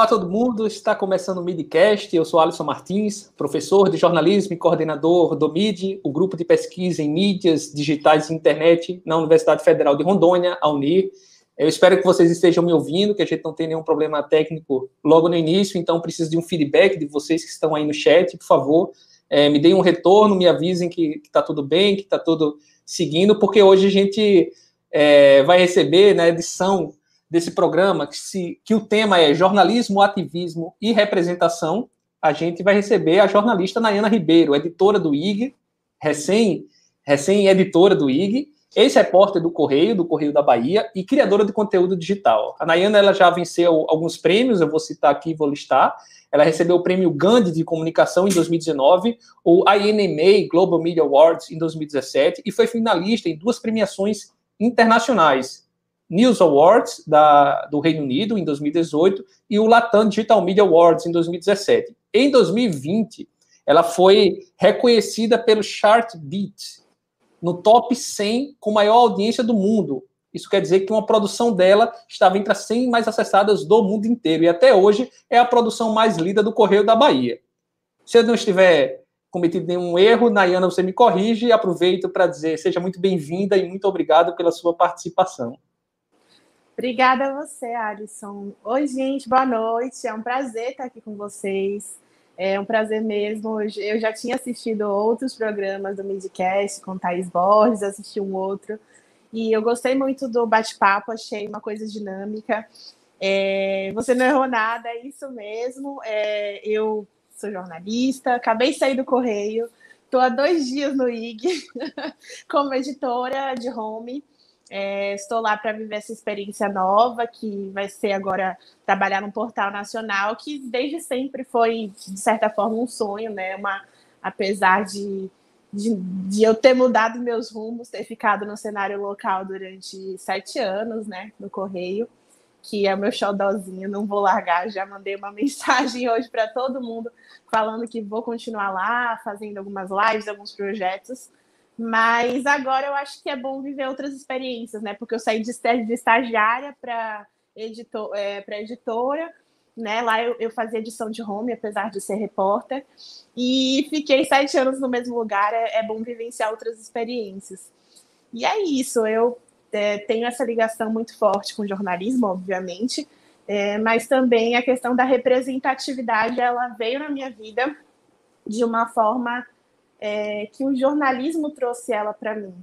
Olá todo mundo, está começando o Midcast. Eu sou Alisson Martins, professor de jornalismo e coordenador do MID, o grupo de pesquisa em mídias digitais e internet na Universidade Federal de Rondônia, a UNIR. Eu espero que vocês estejam me ouvindo, que a gente não tenha nenhum problema técnico logo no início, então preciso de um feedback de vocês que estão aí no chat, por favor. É, me deem um retorno, me avisem que está tudo bem, que está tudo seguindo, porque hoje a gente é, vai receber na né, edição desse programa, que, se, que o tema é jornalismo, ativismo e representação, a gente vai receber a jornalista Nayana Ribeiro, editora do IG, recém, recém-editora do IG, ex-repórter do Correio, do Correio da Bahia, e criadora de conteúdo digital. A Nayana ela já venceu alguns prêmios, eu vou citar aqui, vou listar. Ela recebeu o prêmio Gandhi de Comunicação em 2019, o INMA Global Media Awards em 2017, e foi finalista em duas premiações internacionais, News Awards da, do Reino Unido em 2018 e o Latam Digital Media Awards em 2017. Em 2020, ela foi reconhecida pelo Chartbeat no top 100 com maior audiência do mundo. Isso quer dizer que uma produção dela estava entre as 100 mais acessadas do mundo inteiro e até hoje é a produção mais lida do Correio da Bahia. Se eu não estiver cometido nenhum erro, Nayana, você me corrige e aproveito para dizer seja muito bem-vinda e muito obrigado pela sua participação. Obrigada a você, Alisson. Oi, gente, boa noite. É um prazer estar aqui com vocês. É um prazer mesmo. Eu já tinha assistido outros programas do Midcast com Thaís Borges, assisti um outro. E eu gostei muito do bate-papo, achei uma coisa dinâmica. É, você não errou nada, é isso mesmo. É, eu sou jornalista, acabei de sair do Correio, estou há dois dias no IG como editora de home. É, estou lá para viver essa experiência nova, que vai ser agora trabalhar num portal nacional, que desde sempre foi, de certa forma, um sonho, né? Uma, apesar de, de, de, eu ter mudado meus rumos, ter ficado no cenário local durante sete anos, né? No Correio, que é o meu xodózinho, não vou largar. Já mandei uma mensagem hoje para todo mundo falando que vou continuar lá, fazendo algumas lives, alguns projetos mas agora eu acho que é bom viver outras experiências, né? Porque eu saí de, estagiária para editor, é, editora, né? Lá eu, eu, fazia edição de home, apesar de ser repórter, e fiquei sete anos no mesmo lugar. É, é bom vivenciar outras experiências. E é isso, eu é, tenho essa ligação muito forte com jornalismo, obviamente, é, mas também a questão da representatividade, ela veio na minha vida de uma forma é, que o jornalismo trouxe ela para mim.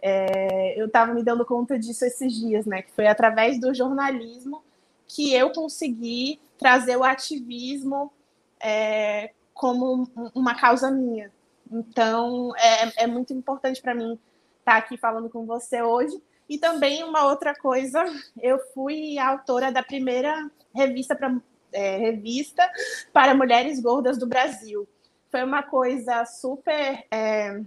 É, eu estava me dando conta disso esses dias, né? Que foi através do jornalismo que eu consegui trazer o ativismo é, como uma causa minha. Então, é, é muito importante para mim estar tá aqui falando com você hoje. E também uma outra coisa, eu fui autora da primeira revista para é, revista para mulheres gordas do Brasil foi uma coisa super. É,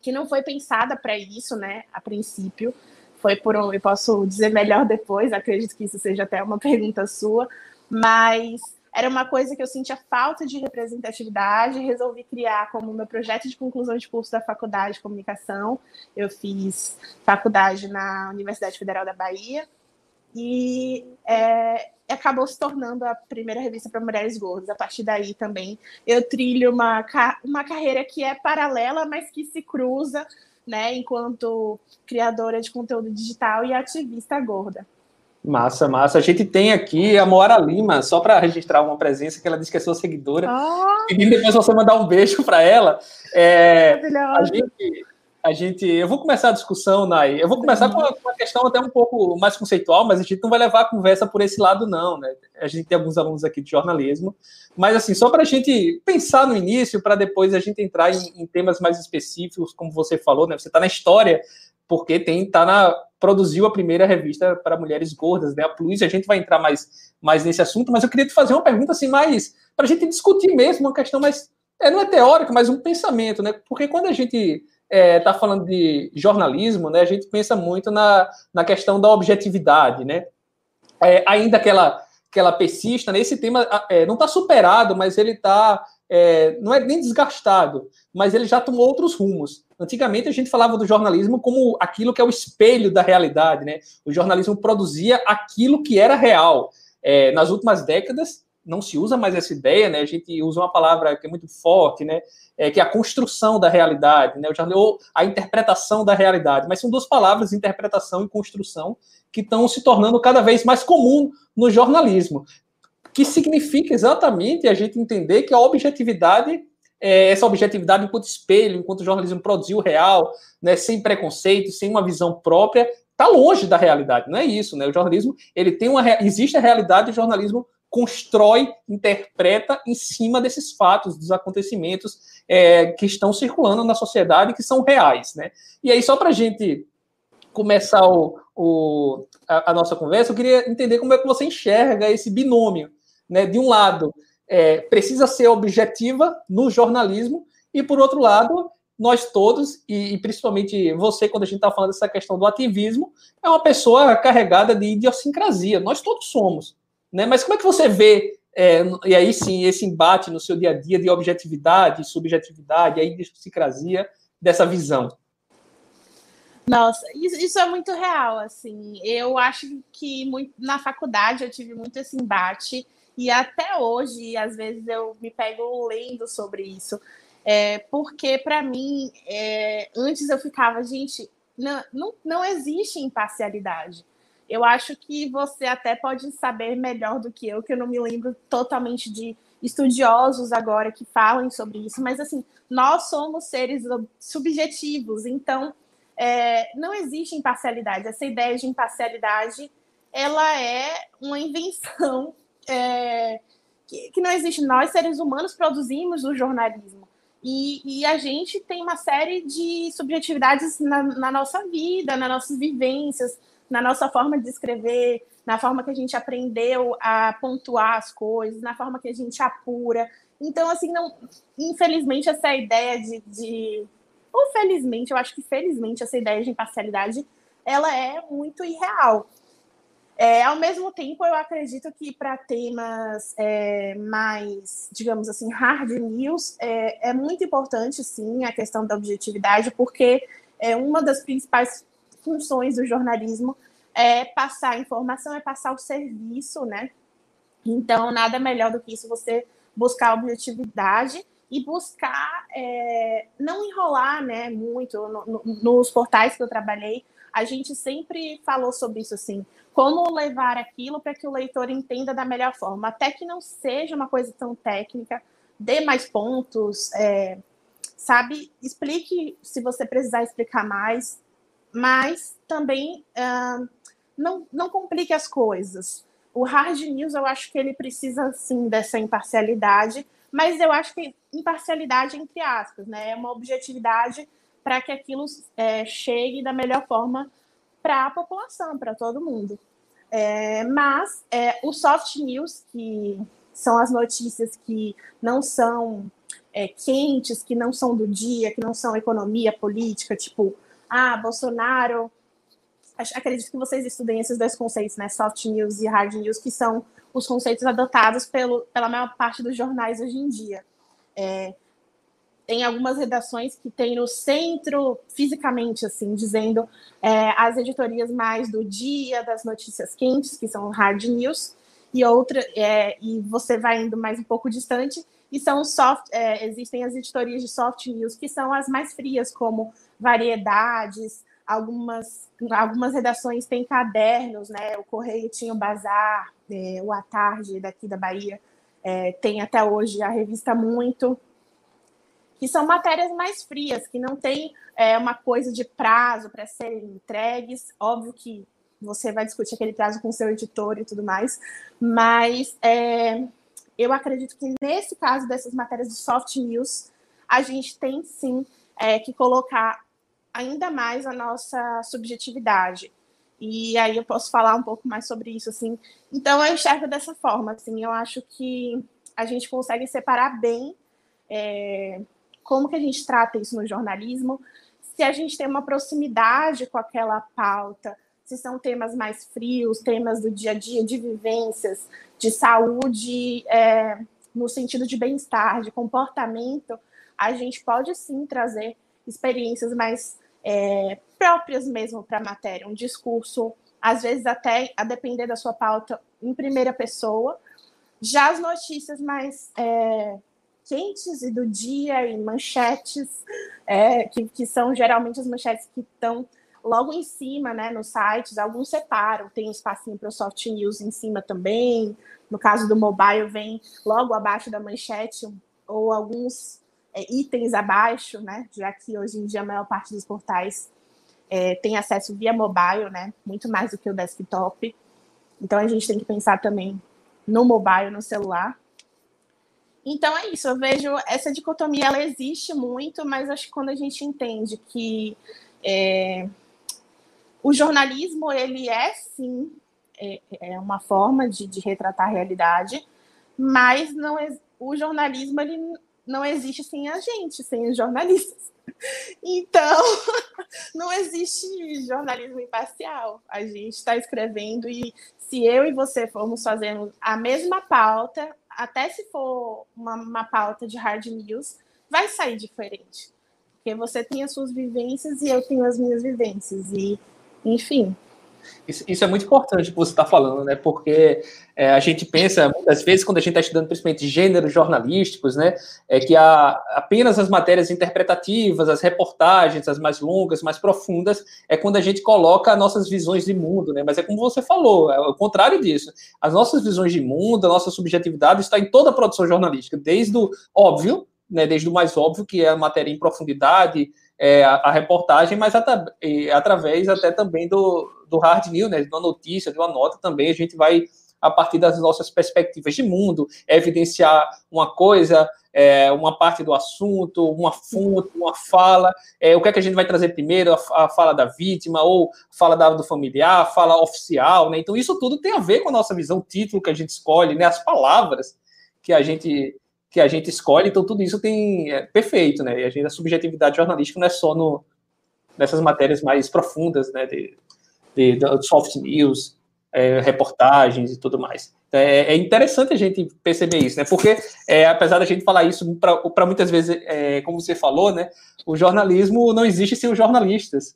que não foi pensada para isso, né, a princípio. Foi por um. Eu posso dizer melhor depois, acredito que isso seja até uma pergunta sua, mas era uma coisa que eu sentia falta de representatividade, resolvi criar como meu projeto de conclusão de curso da faculdade de comunicação. Eu fiz faculdade na Universidade Federal da Bahia e é, acabou se tornando a primeira revista para mulheres gordas. A partir daí também eu trilho uma, uma carreira que é paralela, mas que se cruza, né, enquanto criadora de conteúdo digital e ativista gorda. Massa, massa. A gente tem aqui a Moara Lima, só para registrar uma presença, que ela disse que é sua seguidora. Oh. Pedindo depois você mandar um beijo para ela. É, a gente, a gente. Eu vou começar a discussão, Nai. Eu vou começar com uma, questão até um pouco mais conceitual, mas a gente não vai levar a conversa por esse lado, não, né? A gente tem alguns alunos aqui de jornalismo. Mas, assim, só para a gente pensar no início, para depois a gente entrar em, em, temas mais específicos, como você falou, né? Você está na história, porque tem, tá na. Produziu a primeira revista para mulheres gordas, né? A Plus, a gente vai entrar mais, mais nesse assunto, mas eu queria te fazer uma pergunta assim, mais. para a gente discutir mesmo, uma questão mais. É, não é teórica, mas um pensamento, né? Porque quando a gente está é, falando de jornalismo, né, a gente pensa muito na, na questão da objetividade, né? É, ainda que ela, que ela persista, né, esse tema é, não está superado, mas ele está, é, não é nem desgastado, mas ele já tomou outros rumos. Antigamente a gente falava do jornalismo como aquilo que é o espelho da realidade, né? O jornalismo produzia aquilo que era real. É, nas últimas décadas, não se usa mais essa ideia, né? A gente usa uma palavra que é muito forte, né? É, que é a construção da realidade, né? Ou a interpretação da realidade. Mas são duas palavras, interpretação e construção, que estão se tornando cada vez mais comum no jornalismo. Que significa exatamente a gente entender que a objetividade é, essa objetividade enquanto espelho, enquanto o jornalismo produziu real, né, sem preconceito, sem uma visão própria, está longe da realidade. Não é isso, né? O jornalismo ele tem uma existe a realidade, o jornalismo constrói, interpreta em cima desses fatos, dos acontecimentos é, que estão circulando na sociedade, que são reais, né? E aí só para a gente começar o, o a, a, nossa conversa, eu queria entender como é que você enxerga esse binômio, né? De um lado é, precisa ser objetiva no jornalismo, e por outro lado, nós todos, e, e principalmente você, quando a gente está falando dessa questão do ativismo, é uma pessoa carregada de idiosincrasia, nós todos somos. Né? Mas como é que você vê, é, e aí sim, esse embate no seu dia a dia de objetividade, subjetividade, a idiosincrasia dessa visão? Nossa, isso, isso, é muito real, assim. Eu acho que muito, na faculdade eu tive muito esse embate e até hoje, às vezes, eu me pego lendo sobre isso. É, porque, para mim, é, antes eu ficava, gente, não, não, não existe imparcialidade. Eu acho que você até pode saber melhor do que eu, que eu não me lembro totalmente de estudiosos agora que falam sobre isso, mas assim, nós somos seres subjetivos, então é, não existe imparcialidade. Essa ideia de imparcialidade ela é uma invenção é, que, que, não existe. Nós, seres humanos, produzimos o jornalismo. E, e a gente tem uma série de subjetividades na, na, nossa vida, nas nossas vivências, na nossa forma de escrever, na forma que a gente aprendeu a pontuar as coisas, na forma que a gente apura. Então, assim, não, infelizmente, essa ideia de, de. Ou felizmente, eu acho que felizmente, essa ideia de imparcialidade ela é muito irreal. É, ao mesmo tempo, eu acredito que para temas é, mais, digamos assim, hard news, é, é, muito importante, sim, a questão da objetividade, porque é uma das principais funções do jornalismo é passar informação, é passar o serviço, né? Então, nada melhor do que isso, você buscar objetividade e buscar é, não enrolar né, muito no, no, nos portais que eu trabalhei. A gente sempre falou sobre isso, assim, como levar aquilo para que o leitor entenda da melhor forma, até que não seja uma coisa tão técnica, dê mais pontos, é, sabe? Explique se você precisar explicar mais, mas também uh, não, não complique as coisas. O hard news, eu acho que ele precisa, sim, dessa imparcialidade, mas eu acho que imparcialidade entre aspas, né? É uma objetividade para que aquilo é, chegue da melhor forma para a população, para todo mundo. É, mas é, o soft news, que são as notícias que não são é, quentes, que não são do dia, que não são economia, política, tipo, ah, Bolsonaro. Acredito que vocês estudem esses dois conceitos, né? Soft news e hard news, que são os conceitos adotados pelo, pela maior parte dos jornais hoje em dia. É, tem algumas redações que tem no centro, fisicamente, assim, dizendo é, as editorias mais do dia, das notícias quentes, que são hard news, e outra, é, e você vai indo mais um pouco distante, e são soft, é, existem as editorias de soft news, que são as mais frias, como variedades, algumas, algumas redações têm cadernos, né? O Correio tinha o Bazar, é, o A Tarde daqui da Bahia, é, tem até hoje a revista Muito, que são matérias mais frias, que não tem é, uma coisa de prazo para serem entregues. Óbvio que você vai discutir aquele prazo com seu editor e tudo mais, mas é, eu acredito que nesse caso dessas matérias de soft news, a gente tem sim é, que colocar ainda mais a nossa subjetividade. E aí eu posso falar um pouco mais sobre isso, assim. Então eu enxergo dessa forma, assim. Eu acho que a gente consegue separar bem é, como que a gente trata isso no jornalismo, se a gente tem uma proximidade com aquela pauta, se são temas mais frios, temas do dia a dia, de vivências, de saúde, é, no sentido de bem-estar, de comportamento, a gente pode sim trazer experiências mais é, próprias mesmo para a matéria, um discurso às vezes até a depender da sua pauta em primeira pessoa. Já as notícias mais é, quentes e do dia e manchetes, é, que, que são geralmente as manchetes que estão logo em cima, né, nos sites, alguns separam, tem um espacinho para o soft news em cima também. No caso do mobile, vem logo abaixo da manchete ou alguns itens abaixo, né, já que hoje em dia a maior parte dos portais é, tem acesso via mobile, né, muito mais do que o desktop. Então a gente tem que pensar também no mobile, no celular. Então é isso, eu vejo essa dicotomia, ela existe muito, mas acho que quando a gente entende que é, o jornalismo, ele é sim é, é uma forma de, de, retratar a realidade, mas não é, o jornalismo ele não existe sem a gente, sem os jornalistas. Então, não existe jornalismo imparcial. A gente está escrevendo e se eu e você formos fazendo a mesma pauta, até se for uma, uma pauta de hard news, vai sair diferente. Porque você tem as suas vivências e eu tenho as minhas vivências. E, enfim, isso, isso, é muito importante que você está falando, né? Porque é, a gente pensa, muitas vezes, quando a gente está estudando principalmente gêneros jornalísticos, né? É que há apenas as matérias interpretativas, as reportagens, as mais longas, mais profundas, é quando a gente coloca nossas visões de mundo, né? Mas é como você falou, é o contrário disso. As nossas visões de mundo, a nossa subjetividade está em toda a produção jornalística, desde o óbvio, né? Desde o mais óbvio, que é a matéria em profundidade, é, a, a, reportagem, mas através até também do, do hard news, né, de uma notícia, de uma nota também, a gente vai, a partir das nossas perspectivas de mundo, evidenciar uma coisa, é, uma parte do assunto, uma fonte, uma fala, é, o que é que a gente vai trazer primeiro, a, a fala da vítima, ou fala da, do familiar, a fala oficial, né, então isso tudo tem a ver com a nossa visão, o título que a gente escolhe, né, as palavras que a gente que a gente escolhe, então tudo isso tem é, perfeito, né? E a, gente, a subjetividade jornalística não é só no, nessas matérias mais profundas, né? De, de, de soft news, é, reportagens e tudo mais. Então, é, é, interessante a gente perceber isso, né? Porque é, apesar da gente falar isso para muitas vezes, é, como você falou, né? O jornalismo não existe sem os jornalistas.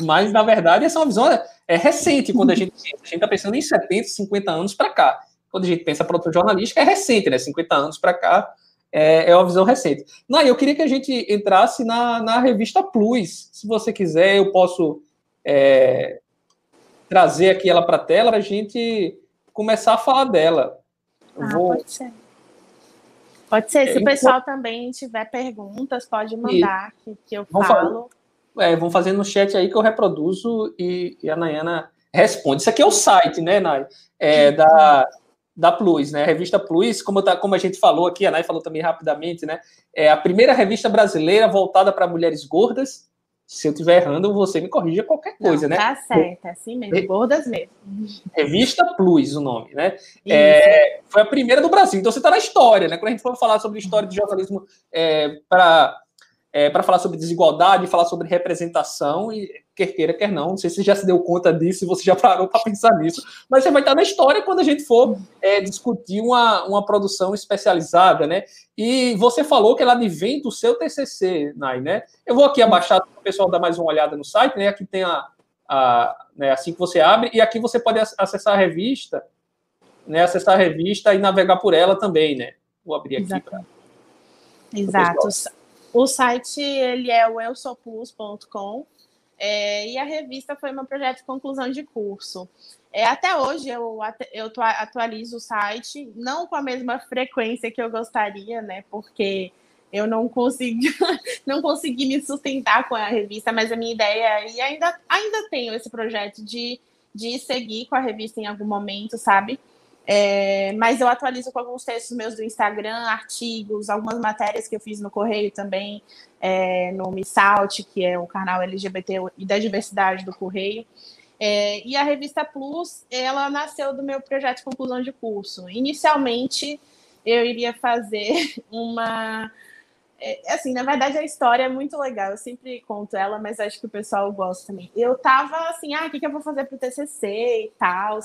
Mas, na verdade, essa é uma visão é, recente quando a gente a gente está pensando em 70, 50 anos para cá quando a gente pensa produção jornalística, é recente, né? 50 anos para cá, é, é uma visão recente. Não, eu queria que a gente entrasse na, na revista Plus. Se você quiser, eu posso é, trazer aqui ela para a tela para a gente começar a falar dela. Ah, vou... Pode ser. Pode ser. Se é, o pessoal então... também tiver perguntas, pode mandar que, que eu vamos falo. Falar, é, vão fazendo no chat aí que eu reproduzo e, e a Nayana responde. Isso aqui é o site, né, Nay? É, da, da Plus, né? A revista Plus, como, tá, como a gente falou aqui, a Nay falou também rapidamente, né? É a primeira revista brasileira voltada para mulheres gordas. Se eu estiver errando, você me corrija qualquer coisa, Não, né? Tá certo, é assim mesmo, gordas mesmo. Revista Plus, o nome, né? É, foi a primeira do Brasil. Então você está na história, né? Quando a gente for falar sobre história de jornalismo é, para é, para falar sobre desigualdade, falar sobre representação, e quer queira, quer não, não sei se você já se deu conta disso, se você já parou para pensar nisso, mas você vai estar na história quando a gente for é, discutir uma, uma produção especializada, né? E você falou que ela advém do seu TCC, Nai, né? Eu vou aqui abaixar para o pessoal dar mais uma olhada no site, né? Aqui tem a, a né, assim que você abre, e aqui você pode acessar a revista, né? Acessar a revista e navegar por ela também, né? Vou abrir aqui para. Exato. O site ele é o eusoplus.com é, e a revista foi meu projeto de conclusão de curso. É, até hoje eu, eu atualizo o site, não com a mesma frequência que eu gostaria, né? Porque eu não consegui, não consegui me sustentar com a revista, mas a minha ideia, e ainda, ainda tenho esse projeto de, de seguir com a revista em algum momento, sabe? É, mas eu atualizo com alguns textos meus do Instagram, artigos, algumas matérias que eu fiz no Correio também, é, no Missalt, que é o canal LGBT e da diversidade do Correio. É, e a revista Plus, ela nasceu do meu projeto de conclusão de curso. Inicialmente, eu iria fazer uma. É, assim, na verdade, a história é muito legal. Eu sempre conto ela, mas acho que o pessoal gosta também. Eu tava assim, ah, o que, que eu vou fazer para o TCC e tal.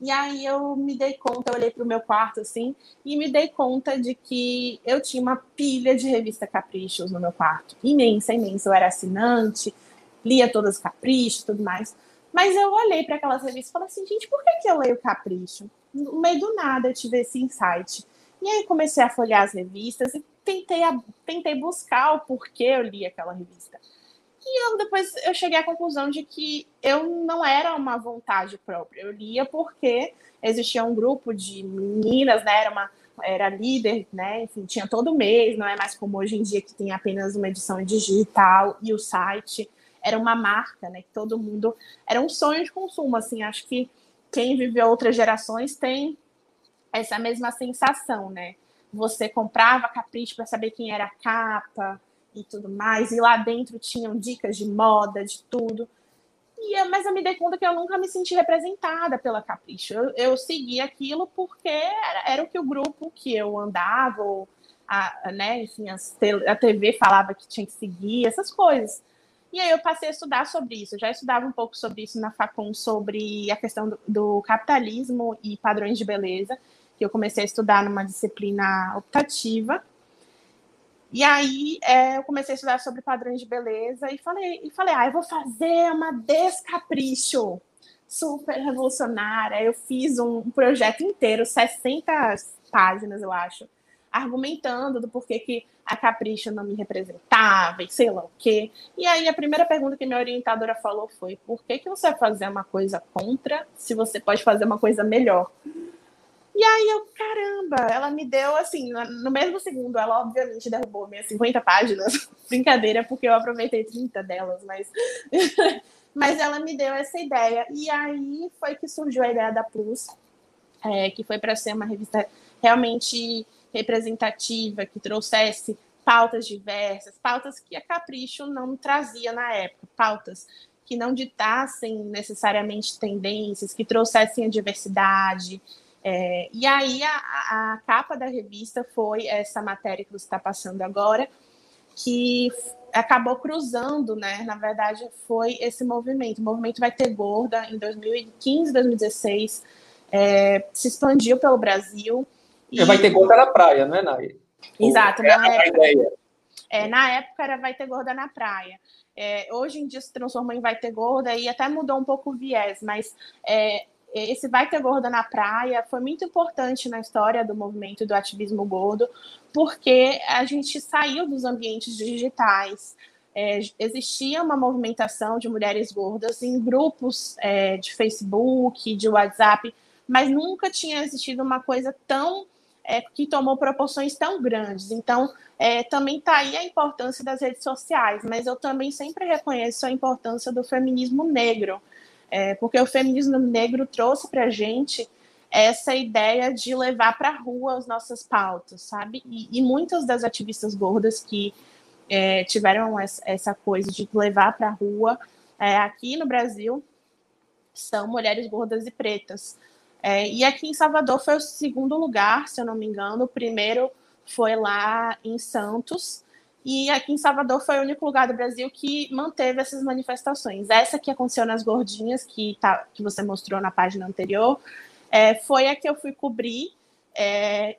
E aí eu me dei conta, eu olhei para o meu quarto assim, e me dei conta de que eu tinha uma pilha de revista Caprichos no meu quarto. Imensa, imensa. Eu era assinante, lia todas as Caprichos tudo mais. Mas eu olhei para aquelas revistas e falei assim, gente, por que, que eu leio Capricho? No meio do nada eu tive esse insight. E aí comecei a folhear as revistas e tentei, tentei buscar o porquê eu li aquela revista. E eu, depois eu cheguei à conclusão de que eu não era uma vontade própria. Eu lia porque existia um grupo de meninas, né? Era uma era líder, né? Enfim, tinha todo mês, não é mais como hoje em dia que tem apenas uma edição digital e o site era uma marca, né? Que todo mundo era um sonho de consumo, assim. Acho que quem viveu outras gerações tem essa mesma sensação, né? Você comprava capricho para saber quem era a capa e tudo mais, e lá dentro tinham dicas de moda, de tudo. E, mas eu me dei conta que eu nunca me senti representada pela Capricho. Eu, eu segui aquilo porque era, era, o que o grupo que eu andava, ou a, né, enfim, a TV falava que tinha que seguir, essas coisas. E aí eu passei a estudar sobre isso. Eu já estudava um pouco sobre isso na Facom, sobre a questão do, do capitalismo e padrões de beleza, que eu comecei a estudar numa disciplina optativa. E aí é, eu comecei a estudar sobre padrões de beleza e falei, e falei, ah, eu vou fazer uma descapricho super revolucionária. Eu fiz um, projeto inteiro, 60 páginas, eu acho, argumentando do porquê que a Capricho não me representava e sei lá o quê. E aí a primeira pergunta que minha orientadora falou foi: por que, que você vai fazer uma coisa contra se você pode fazer uma coisa melhor? E aí eu, caramba, ela me deu assim, no mesmo segundo, ela obviamente derrubou minhas 50 páginas. Brincadeira, porque eu aproveitei 30 delas, mas. mas ela me deu essa ideia. E aí foi que surgiu a ideia da Plus, é, que foi para ser uma revista realmente representativa, que trouxesse pautas diversas, pautas que a Capricho não trazia na época, pautas que não ditassem necessariamente tendências, que trouxessem a diversidade. É, e aí a, a, capa da revista foi essa matéria que você está passando agora, que acabou cruzando, né? Na verdade, foi esse movimento. O movimento vai ter gorda em 2015, 2016, é, se expandiu pelo Brasil. E... Vai ter gorda na praia, não é, Nai? Exato, é na época. É, na época era vai ter gorda na praia. É, hoje em dia se transformou em vai ter gorda e até mudou um pouco o viés, mas é, esse vai ter gorda na praia foi muito importante na história do movimento do ativismo gordo, porque a gente saiu dos ambientes digitais. É, existia uma movimentação de mulheres gordas em grupos é, de Facebook, de WhatsApp, mas nunca tinha existido uma coisa tão é, que tomou proporções tão grandes. Então, é, também está aí a importância das redes sociais, mas eu também sempre reconheço a importância do feminismo negro, é, porque o feminismo negro trouxe para a gente essa ideia de levar para a rua as nossas pautas, sabe? E, e, muitas das ativistas gordas que é, tiveram essa coisa de levar para a rua é, aqui no Brasil são mulheres gordas e pretas. É, e aqui em Salvador foi o segundo lugar, se eu não me engano. O primeiro foi lá em Santos. E aqui em Salvador foi o único lugar do Brasil que manteve essas manifestações. Essa que aconteceu nas Gordinhas, que, tá, que você mostrou na página anterior, é, foi a que eu fui cobrir. É,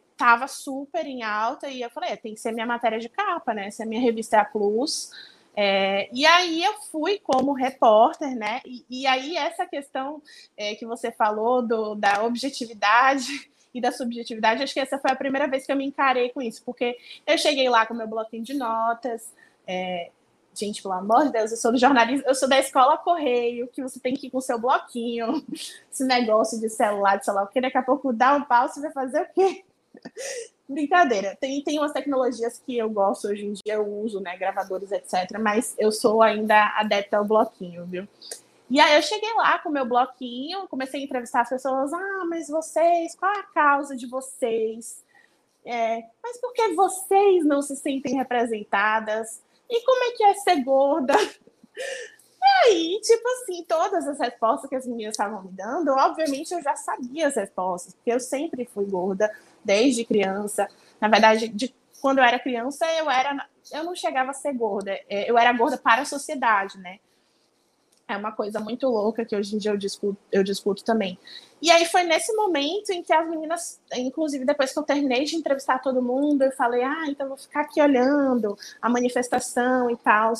super em alta e eu falei, é, tem que ser minha matéria de capa, né? Se a minha revista é a Plus, é, e aí eu fui como repórter, né? E, e aí essa questão é, que você falou do, da objetividade e da subjetividade, acho que essa foi a primeira vez que eu me encarei com isso, porque eu cheguei lá com meu bloquinho de notas. É, gente, pelo amor de Deus, eu sou do jornalismo, eu sou da escola Correio, que você tem que ir com seu bloquinho, esse negócio de celular, de celular, porque daqui a pouco dá um pau, você vai fazer o quê? Brincadeira. Tem, tem umas tecnologias que eu gosto hoje em dia, eu uso, né? Gravadores, etc. Mas eu sou ainda adepta ao bloquinho, viu? E aí eu cheguei lá com o meu bloquinho, comecei a entrevistar as pessoas. Ah, mas vocês, qual a causa de vocês? É, mas por que vocês não se sentem representadas? E como é que é ser gorda? E aí, tipo assim, todas as respostas que as meninas estavam me dando, obviamente eu já sabia as respostas, porque eu sempre fui gorda, desde criança. Na verdade, de quando eu era criança, eu era eu não chegava a ser gorda, é, eu era gorda para a sociedade, né? É uma coisa muito louca que hoje em dia eu discuto, eu discuto também. E aí foi nesse momento em que as meninas, inclusive depois que eu terminei de entrevistar todo mundo, eu falei, ah, então vou ficar aqui olhando a manifestação e tal.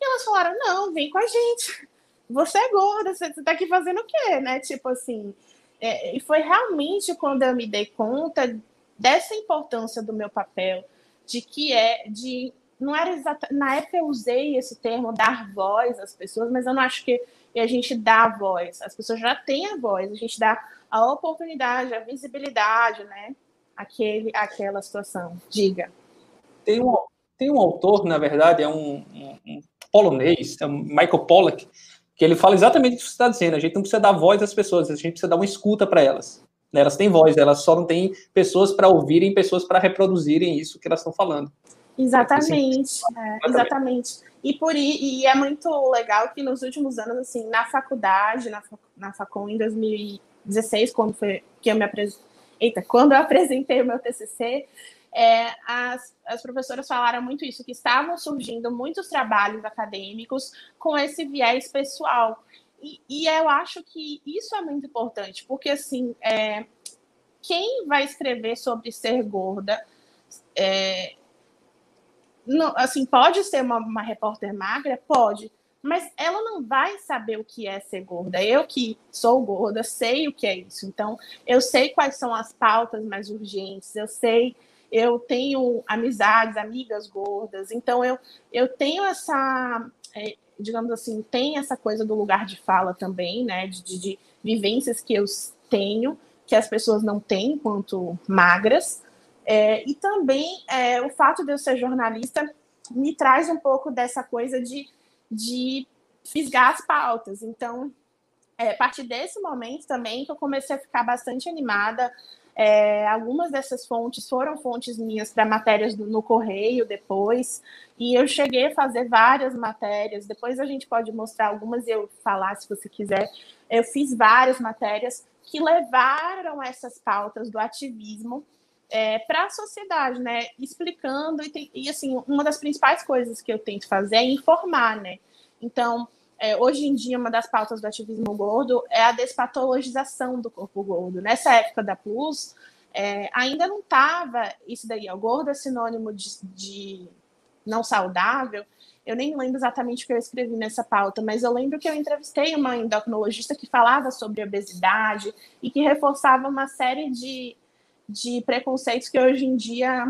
E elas falaram, não, vem com a gente. você é gorda, você está aqui fazendo o quê, né? Tipo assim, é, e foi realmente quando eu me dei conta dessa importância do meu papel, de que é de não era na época eu usei esse termo dar voz às pessoas, mas eu não acho que a gente dá voz. As pessoas já têm a voz, a gente dá a oportunidade, a visibilidade, né? Aquele, aquela situação. Diga. Tem um, tem um autor, na verdade, é um, um, um polonês, é um Michael Pollack, que ele fala exatamente o que você está dizendo. A gente não precisa dar voz às pessoas, a gente precisa dar uma escuta para elas. Né? Elas têm voz, elas só não têm pessoas para ouvirem, pessoas para reproduzirem isso que elas estão falando. Exatamente, é, exatamente. E, por, e é muito legal que nos últimos anos, assim, na faculdade, na, na Facom, em 2016, quando foi que eu me apresentei, eita, quando eu apresentei o meu TCC, é, as, as professoras falaram muito isso, que estavam surgindo muitos trabalhos acadêmicos com esse viés pessoal. E, e eu acho que isso é muito importante, porque assim, é, quem vai escrever sobre ser gorda, é, não, assim, pode ser uma, uma repórter magra? Pode, mas ela não vai saber o que é ser gorda. Eu que sou gorda sei o que é isso. Então, eu sei quais são as pautas mais urgentes, eu sei eu tenho amizades, amigas gordas, então eu, eu tenho essa, é, digamos assim, tem essa coisa do lugar de fala também, né, de, de vivências que eu tenho, que as pessoas não têm enquanto magras, é, e também é, o fato de eu ser jornalista me traz um pouco dessa coisa de, de fisgar as pautas, então, é, a partir desse momento também que eu comecei a ficar bastante animada é, algumas dessas fontes foram fontes minhas para matérias do, no Correio depois, e eu cheguei a fazer várias matérias. Depois a gente pode mostrar algumas e eu falar se você quiser. Eu fiz várias matérias que levaram essas pautas do ativismo é, para a sociedade, né? Explicando e, tem, e assim uma das principais coisas que eu tento fazer é informar, né? Então é, hoje em dia, uma das pautas do ativismo gordo é a despatologização do corpo gordo. Nessa época da Plus, é, ainda não estava isso daí. O gordo é sinônimo de, de, não saudável. Eu nem lembro exatamente o que eu escrevi nessa pauta, mas eu lembro que eu entrevistei uma endocrinologista que falava sobre obesidade e que reforçava uma série de, de preconceitos que hoje em dia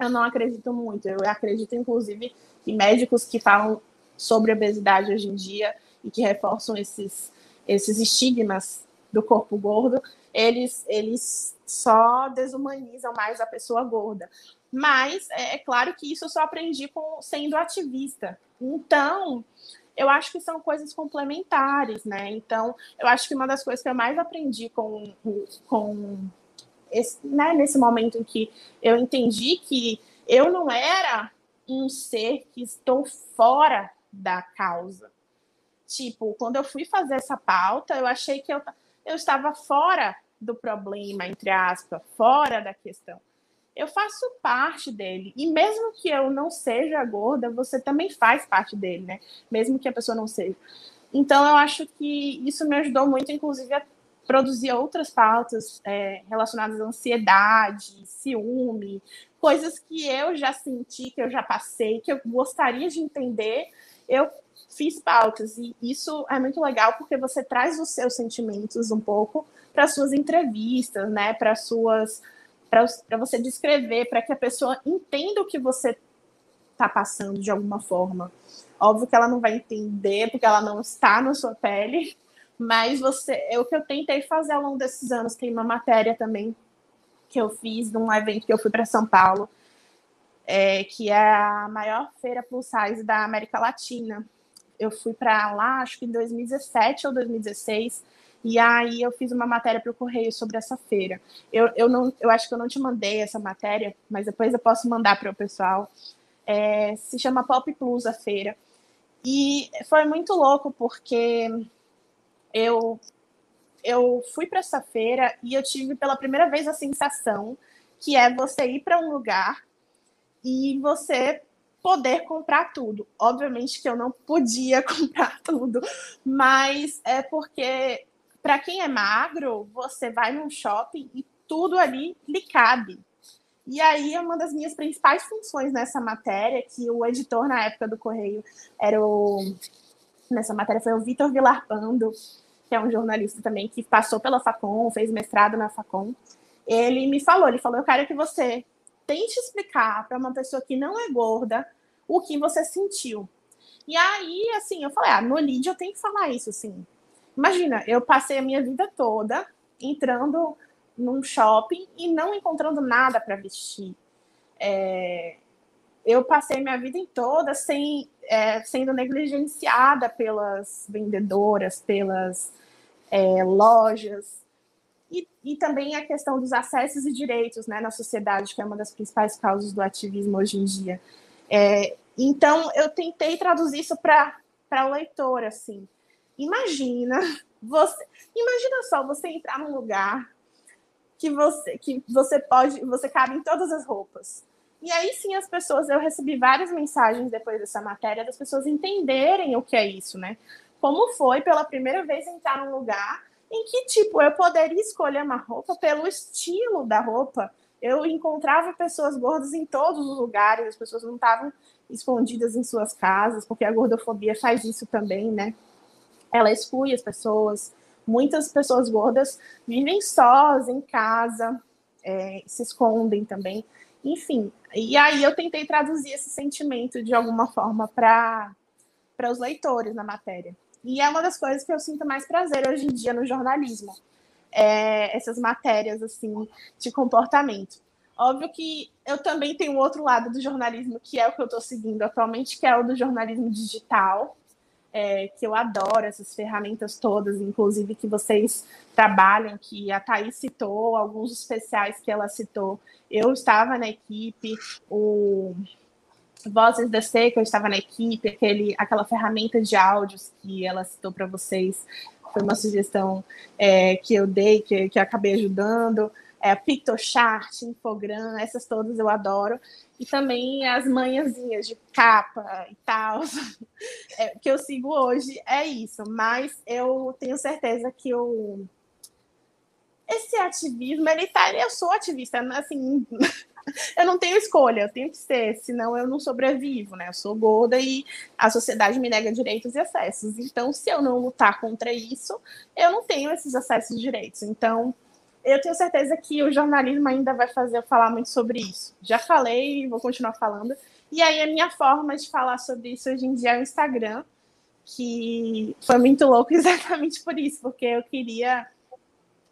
eu não acredito muito. Eu acredito, inclusive, que médicos que falam sobre obesidade hoje em dia e que reforçam esses, esses estigmas do corpo gordo, eles, eles só desumanizam mais a pessoa gorda. Mas é, é claro que isso eu só aprendi com, sendo ativista. Então, eu acho que são coisas complementares, né? Então, eu acho que uma das coisas que eu mais aprendi com, com esse, né, nesse momento em que eu entendi que eu não era um ser que estou fora da causa. Tipo, quando eu fui fazer essa pauta, eu achei que eu, eu estava fora do problema, entre aspas, fora da questão. Eu faço parte dele. E mesmo que eu não seja gorda, você também faz parte dele, né? Mesmo que a pessoa não seja. Então, eu acho que isso me ajudou muito, inclusive, a produzir outras pautas é, relacionadas à ansiedade, ciúme, coisas que eu já senti, que eu já passei, que eu gostaria de entender, eu fiz pautas e isso é muito legal porque você traz os seus sentimentos um pouco para suas entrevistas, né? Para suas para você descrever, para que a pessoa entenda o que você está passando de alguma forma. Óbvio que ela não vai entender porque ela não está na sua pele, mas você, é o que eu tentei fazer ao longo desses anos. Tem uma matéria também que eu fiz num evento que eu fui para São Paulo, é, que é a maior feira plus size da América Latina. Eu fui para lá, acho que em 2017 ou 2016, e aí eu fiz uma matéria para o Correio sobre essa feira. Eu, eu, não, eu acho que eu não te mandei essa matéria, mas depois eu posso mandar para o pessoal. É, se chama Pop Plus a feira. E foi muito louco porque eu eu fui para essa feira e eu tive pela primeira vez a sensação que é você ir para um lugar e você poder comprar tudo. Obviamente que eu não podia comprar tudo, mas é porque para quem é magro, você vai num shopping e tudo ali lhe cabe. E aí, uma das minhas principais funções nessa matéria, que o editor na época do Correio era o nessa matéria foi o Vitor Vilarpando, que é um jornalista também que passou pela Facom, fez mestrado na Facom. Ele me falou, ele falou, eu quero que você tente explicar para uma pessoa que não é gorda o que você sentiu. E aí, assim, eu falei, ah, no lead eu tenho que falar isso, assim. Imagina, eu passei a minha vida toda entrando num shopping e não encontrando nada para vestir. É, eu passei minha vida toda sem, é, sendo negligenciada pelas vendedoras, pelas é, lojas. E, e, também a questão dos acessos e direitos né, na sociedade, que é uma das principais causas do ativismo hoje em dia. É, então, eu tentei traduzir isso para o leitor, assim. Imagina, você, imagina só você entrar num lugar que você que você pode, você cabe em todas as roupas. E aí sim as pessoas, eu recebi várias mensagens depois dessa matéria das pessoas entenderem o que é isso, né? Como foi pela primeira vez entrar num lugar em que tipo eu poderia escolher uma roupa pelo estilo da roupa. Eu encontrava pessoas gordas em todos os lugares, as pessoas não estavam escondidas em suas casas, porque a gordofobia faz isso também, né? Ela exclui as pessoas. Muitas pessoas gordas vivem sós em casa, é, se escondem também. Enfim, e aí eu tentei traduzir esse sentimento de alguma forma para os leitores na matéria. E é uma das coisas que eu sinto mais prazer hoje em dia no jornalismo. É, essas matérias assim de comportamento. Óbvio que eu também tenho outro lado do jornalismo, que é o que eu estou seguindo atualmente, que é o do jornalismo digital, é, que eu adoro essas ferramentas todas, inclusive que vocês trabalham, que a Thaís citou, alguns especiais que ela citou. Eu estava na equipe, o Vozes da Seca, eu estava na equipe, aquele, aquela ferramenta de áudios que ela citou para vocês, foi uma sugestão é, que eu dei, que, que eu acabei ajudando é, PictoChart, Infogram, essas todas eu adoro. E também as manhãzinhas de capa e tal, é, que eu sigo hoje, é isso. Mas eu tenho certeza que o esse ativismo, ele tá, eu sou ativista, assim, eu não tenho escolha, eu tenho que ser, senão eu não sobrevivo, né? Eu sou gorda e a sociedade me nega direitos e acessos. Então, se eu não lutar contra isso, eu não tenho esses acessos e direitos. Então, eu tenho certeza que o jornalismo ainda vai fazer eu falar muito sobre isso. Já falei e vou continuar falando. E aí a minha forma de falar sobre isso hoje em dia é o Instagram, que foi muito louco exatamente por isso, porque eu queria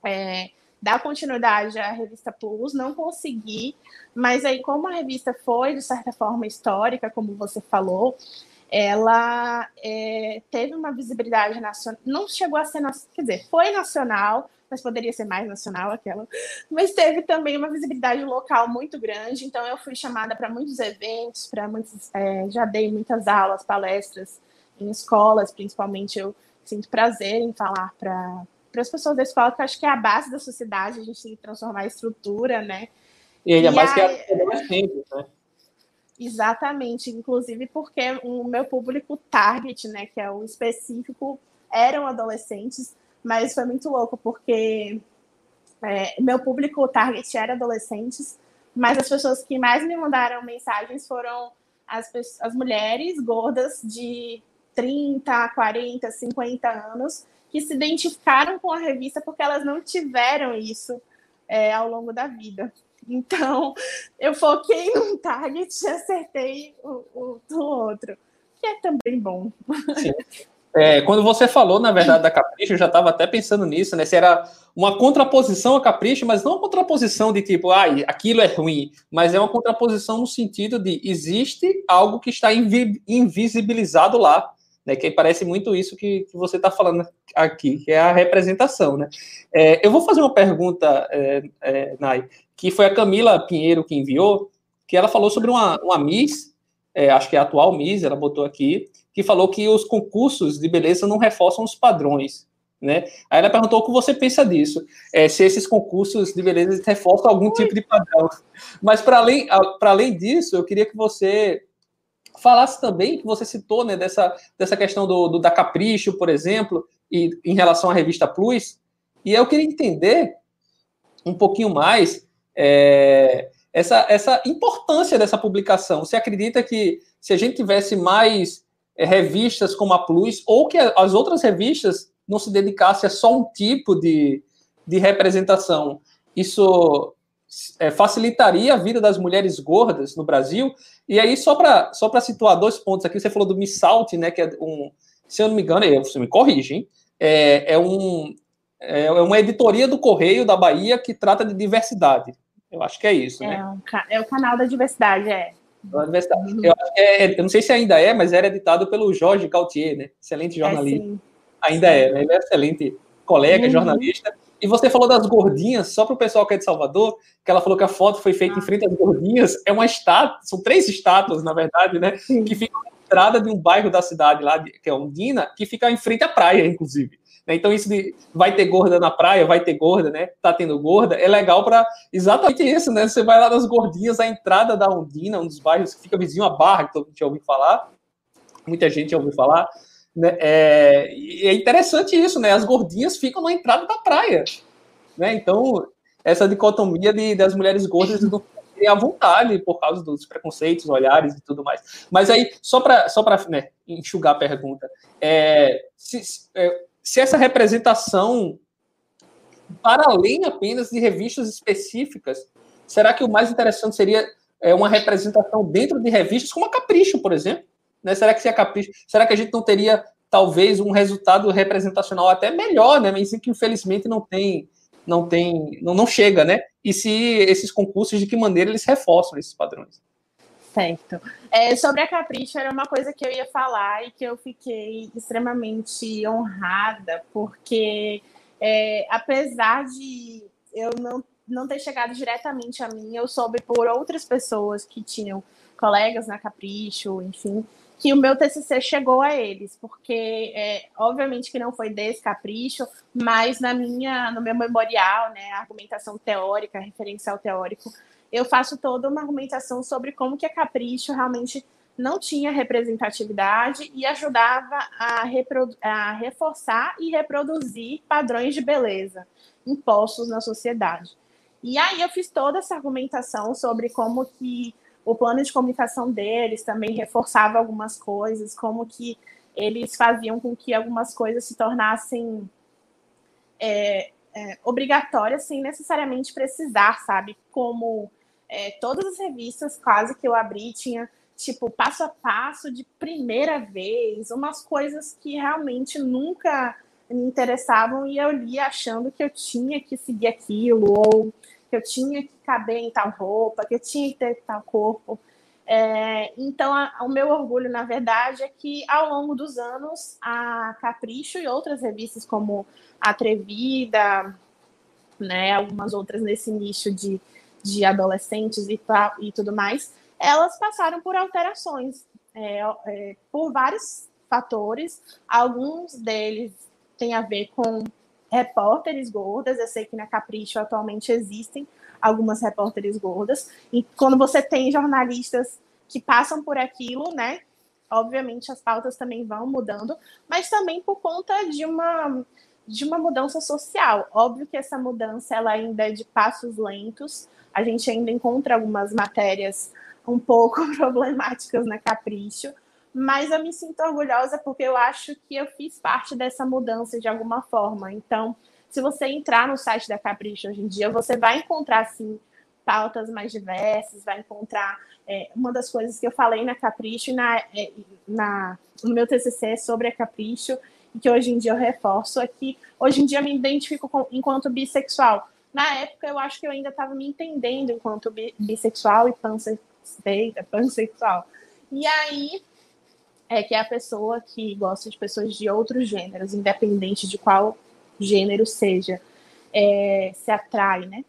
é, dar continuidade à revista Plus, não consegui, mas aí como a revista foi de certa forma histórica, como você falou, ela é, teve uma visibilidade nacional, não chegou a ser, quer dizer, foi nacional, mas poderia ser mais nacional aquela. Mas teve também uma visibilidade local muito grande, então eu fui chamada para muitos eventos, para muitos, é, já dei muitas aulas, palestras em escolas, principalmente eu sinto prazer em falar para para as pessoas da escola, que eu acho que é a base da sociedade, a gente tem que transformar a estrutura, né? E ainda mais que é mais tempo, né? Exatamente, inclusive porque o meu público target, né, que é o específico, eram adolescentes, mas foi muito louco, porque é, meu público target era adolescentes, mas as pessoas que mais me mandaram mensagens foram as, as mulheres gordas de 30, 40, 50 anos, que se identificaram com a revista porque elas não tiveram isso é, ao longo da vida. Então, eu foquei num target e acertei o, o, o outro, que é também bom. Sim. É, quando você falou, na verdade, da Capricho, eu já estava até pensando nisso, né? Se era uma contraposição a Capricho, mas não uma contraposição de tipo, ah, aquilo é ruim, mas é uma contraposição no sentido de existe algo que está invi invisibilizado lá, né? Que parece muito isso que, que você está falando aqui, que é a representação, né? É, eu vou fazer uma pergunta, é, é, Nai, que foi a Camila Pinheiro que enviou, que ela falou sobre uma, uma Miss, é, acho que é a atual Miss, ela botou aqui, que falou que os concursos de beleza não reforçam os padrões. Né? Aí ela perguntou o que você pensa disso, é, se esses concursos de beleza reforçam algum tipo de padrão. Mas para além, além disso, eu queria que você falasse também, que você citou né, dessa, dessa questão do, do, da Capricho, por exemplo, e em relação à revista Plus, e eu queria entender um pouquinho mais é, essa, essa importância dessa publicação. Você acredita que se a gente tivesse mais revistas como a Plus, ou que as outras revistas não se dedicassem a só um tipo de, de representação. Isso é, facilitaria a vida das mulheres gordas no Brasil. E aí, só para só situar dois pontos aqui, você falou do Miss Salt, né, que é um, se eu não me engano, você me corrige, hein? É, é, um, é, é uma editoria do Correio da Bahia que trata de diversidade. Eu acho que é isso, né? É, um, é o canal da diversidade, é. Da diversidade. Uhum. Eu, é, eu, não sei se ainda é, mas era editado pelo Jorge Gautier, né? Excelente é, jornalista. É, ainda é, né? Ele é excelente colega, uhum. jornalista. E você falou das gordinhas, só para o pessoal que é de Salvador, que ela falou que a foto foi feita ah. em frente às gordinhas. É uma estátua, são três estátuas, na verdade, né? Sim. Que ficam na entrada de um bairro da cidade lá, que é Ondina, que fica em frente à praia, inclusive. Né? Então, isso de vai ter gorda na praia, vai ter gorda, né? Tá tendo gorda, é legal para exatamente isso, né? Você vai lá nas gordinhas, a entrada da Ondina, um dos bairros que fica vizinho à Barra, que todo mundo já ouviu falar, muita gente já ouviu falar. Né? É, é interessante isso, né? As gordinhas ficam na entrada da praia. Né? Então, essa dicotomia de, das mulheres gordas não ter à vontade por causa dos preconceitos, olhares e tudo mais. Mas aí, só para só né, enxugar a pergunta, é, se, é, se essa representação, para além apenas de revistas específicas, será que o mais interessante seria é, uma representação dentro de revistas como a Capricho, por exemplo? Né? Será que se a Capricho, será que a gente não teria talvez um resultado representacional até melhor, né? Mas que infelizmente não tem, não tem, não, não chega, né? E se esses concursos de que maneira eles reforçam esses padrões? Certo. É, sobre a Capricho, era uma coisa que eu ia falar e que eu fiquei extremamente honrada, porque é, apesar de eu não, não ter chegado diretamente a mim, eu soube por outras pessoas que tinham colegas na Capricho, enfim, que o meu TCC chegou a eles, porque é, obviamente que não foi desse capricho, mas na minha, no meu memorial, né, argumentação teórica, referencial teórico, eu faço toda uma argumentação sobre como que a Capricho realmente não tinha representatividade e ajudava a, a reforçar e reproduzir padrões de beleza impostos na sociedade. E aí eu fiz toda essa argumentação sobre como que o plano de comunicação deles também reforçava algumas coisas, como que eles faziam com que algumas coisas se tornassem é, é, obrigatórias sem necessariamente precisar, sabe? Como é, todas as revistas quase que eu abri tinha tipo passo a passo de primeira vez, umas coisas que realmente nunca me interessavam e eu li achando que eu tinha que seguir aquilo ou que eu tinha que caber em tal roupa, que eu tinha que ter tal corpo. É, então, a, o meu orgulho, na verdade, é que ao longo dos anos, a Capricho e outras revistas como Atrevida, né, algumas outras nesse nicho de de adolescentes e, e tudo mais, elas passaram por alterações, é, é, por vários fatores. Alguns deles têm a ver com repórteres gordas. Eu sei que na Capricho atualmente existem algumas repórteres gordas. E quando você tem jornalistas que passam por aquilo, né? Obviamente as pautas também vão mudando, mas também por conta de uma de uma mudança social. Óbvio que essa mudança ela ainda é de passos lentos, a gente ainda encontra algumas matérias um pouco problemáticas na Capricho, mas eu me sinto orgulhosa porque eu acho que eu fiz parte dessa mudança de alguma forma. Então, se você entrar no site da Capricho hoje em dia, você vai encontrar, sim, pautas mais diversas, vai encontrar é, uma das coisas que eu falei na Capricho e na, é, na, no meu TCC sobre a Capricho, que hoje em dia eu reforço, é que hoje em dia eu me identifico com, enquanto bissexual. Na época, eu acho que eu ainda estava me entendendo enquanto bissexual e pansexual. E aí é que é a pessoa que gosta de pessoas de outros gêneros, independente de qual gênero seja, é, se atrai, né?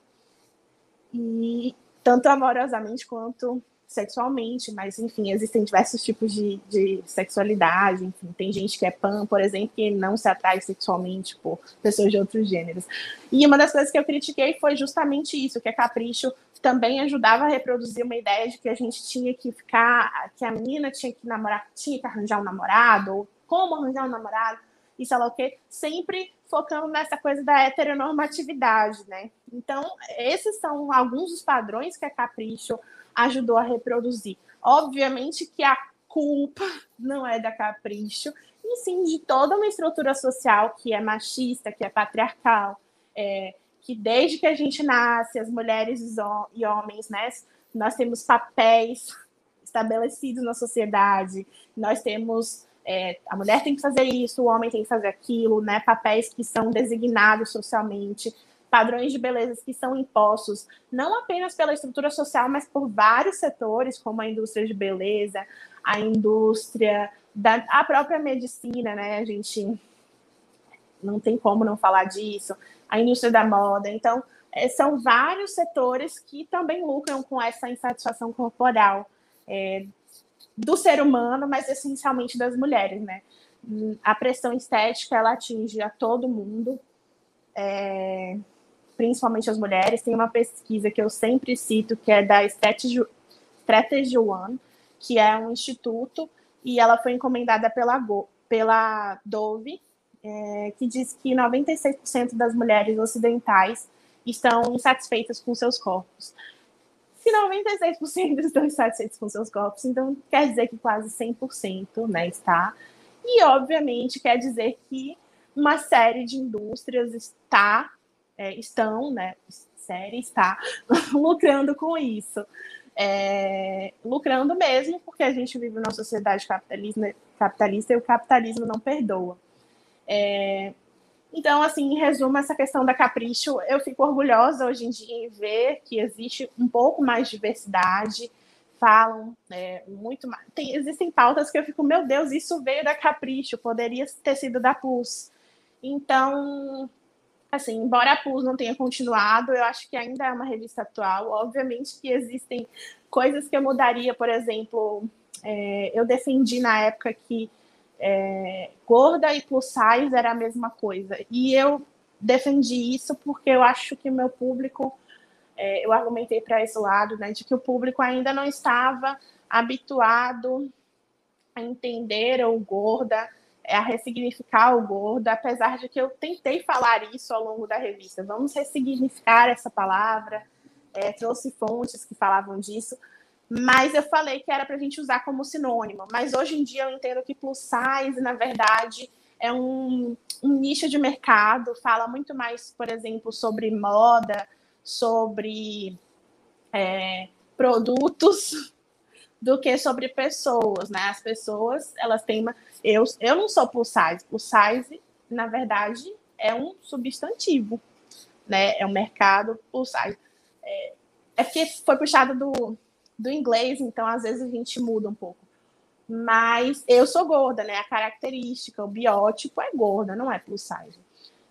E tanto amorosamente quanto sexualmente, mas enfim, existem diversos tipos de, de sexualidade, enfim, tem gente que é pan, por exemplo, que não se atrai sexualmente por pessoas de outros gêneros. E uma das coisas que eu critiquei foi justamente isso, que a Capricho também ajudava a reproduzir uma ideia de que a gente tinha que ficar, que a menina tinha que namorar, tinha que arranjar um namorado, ou como arranjar um namorado, e sei lá o quê, sempre focando nessa coisa da heteronormatividade, né? Então, esses são alguns dos padrões que a Capricho ajudou a reproduzir. Obviamente que a culpa não é da Capricho, e sim de toda uma estrutura social que é machista, que é patriarcal, é, que desde que a gente nasce, as mulheres e homens, né, nós temos papéis estabelecidos na sociedade, nós temos é, a mulher tem que fazer isso, o homem tem que fazer aquilo, né? Papéis que são designados socialmente, padrões de beleza que são impostos não apenas pela estrutura social, mas por vários setores, como a indústria de beleza, a indústria da a própria medicina, né? A gente não tem como não falar disso, a indústria da moda. Então, é, são vários setores que também lucram com essa insatisfação corporal é, do ser humano, mas essencialmente das mulheres, né? A pressão estética ela atinge a todo mundo. É, principalmente as mulheres. Tem uma pesquisa que eu sempre cito, que é da Strategy, Strategy One, que é um instituto, e ela foi encomendada pela, Go, pela Dove, é, que diz que 96% das mulheres ocidentais estão insatisfeitas com seus corpos. Se 96% estão insatisfeitos com seus corpos, então quer dizer que quase 100% né, está. E, obviamente, quer dizer que uma série de indústrias está é, estão, né, série está lucrando com isso. É, lucrando mesmo, porque a gente vive numa sociedade capitalista, capitalista e o capitalismo não perdoa. É, então, assim, em resumo, essa questão da capricho, eu fico orgulhosa hoje em dia em ver que existe um pouco mais de diversidade, falam é, muito mais. Tem, existem pautas que eu fico, meu Deus, isso veio da capricho, poderia ter sido da PUS. Então, assim, embora a PUS não tenha continuado, eu acho que ainda é uma revista atual. Obviamente que existem coisas que eu mudaria, por exemplo, é, eu defendi na época que é, gorda e plus size era a mesma coisa. E eu defendi isso porque eu acho que o meu público, é, eu argumentei para esse lado, né, de que o público ainda não estava habituado a entender o gorda a ressignificar o gordo, apesar de que eu tentei falar isso ao longo da revista. Vamos ressignificar essa palavra, é, trouxe fontes que falavam disso, mas eu falei que era para a gente usar como sinônimo. Mas hoje em dia eu entendo que plus size, na verdade, é um, um nicho de mercado, fala muito mais, por exemplo, sobre moda, sobre é, produtos do que sobre pessoas, né? As pessoas, elas têm uma... Eu, eu não sou plus size. Plus size, na verdade, é um substantivo, né? É um mercado plus size. É, é porque foi puxado do, do inglês, então às vezes a gente muda um pouco. Mas eu sou gorda, né? A característica, o biótipo é gorda, não é plus size.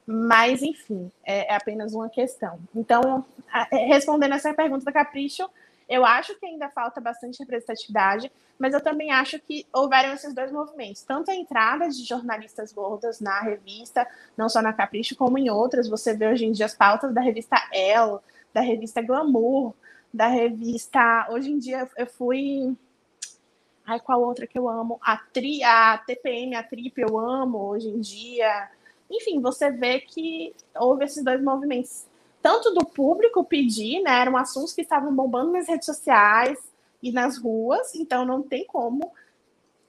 Mas, enfim, é, é apenas uma questão. Então, a, respondendo essa pergunta da Capricho, eu acho que ainda falta bastante representatividade, mas eu também acho que houveram esses dois movimentos, tanto a entrada de jornalistas gordas na revista, não só na Capricho, como em outras. Você vê hoje em dia as pautas da revista Elle, da revista Glamour, da revista. Hoje em dia eu fui. Ai, qual outra que eu amo? A, tri, a TPM, a Trip, eu amo hoje em dia. Enfim, você vê que houve esses dois movimentos tanto do público pedir, né? Eram assuntos que estavam bombando nas redes sociais e nas ruas, então não tem como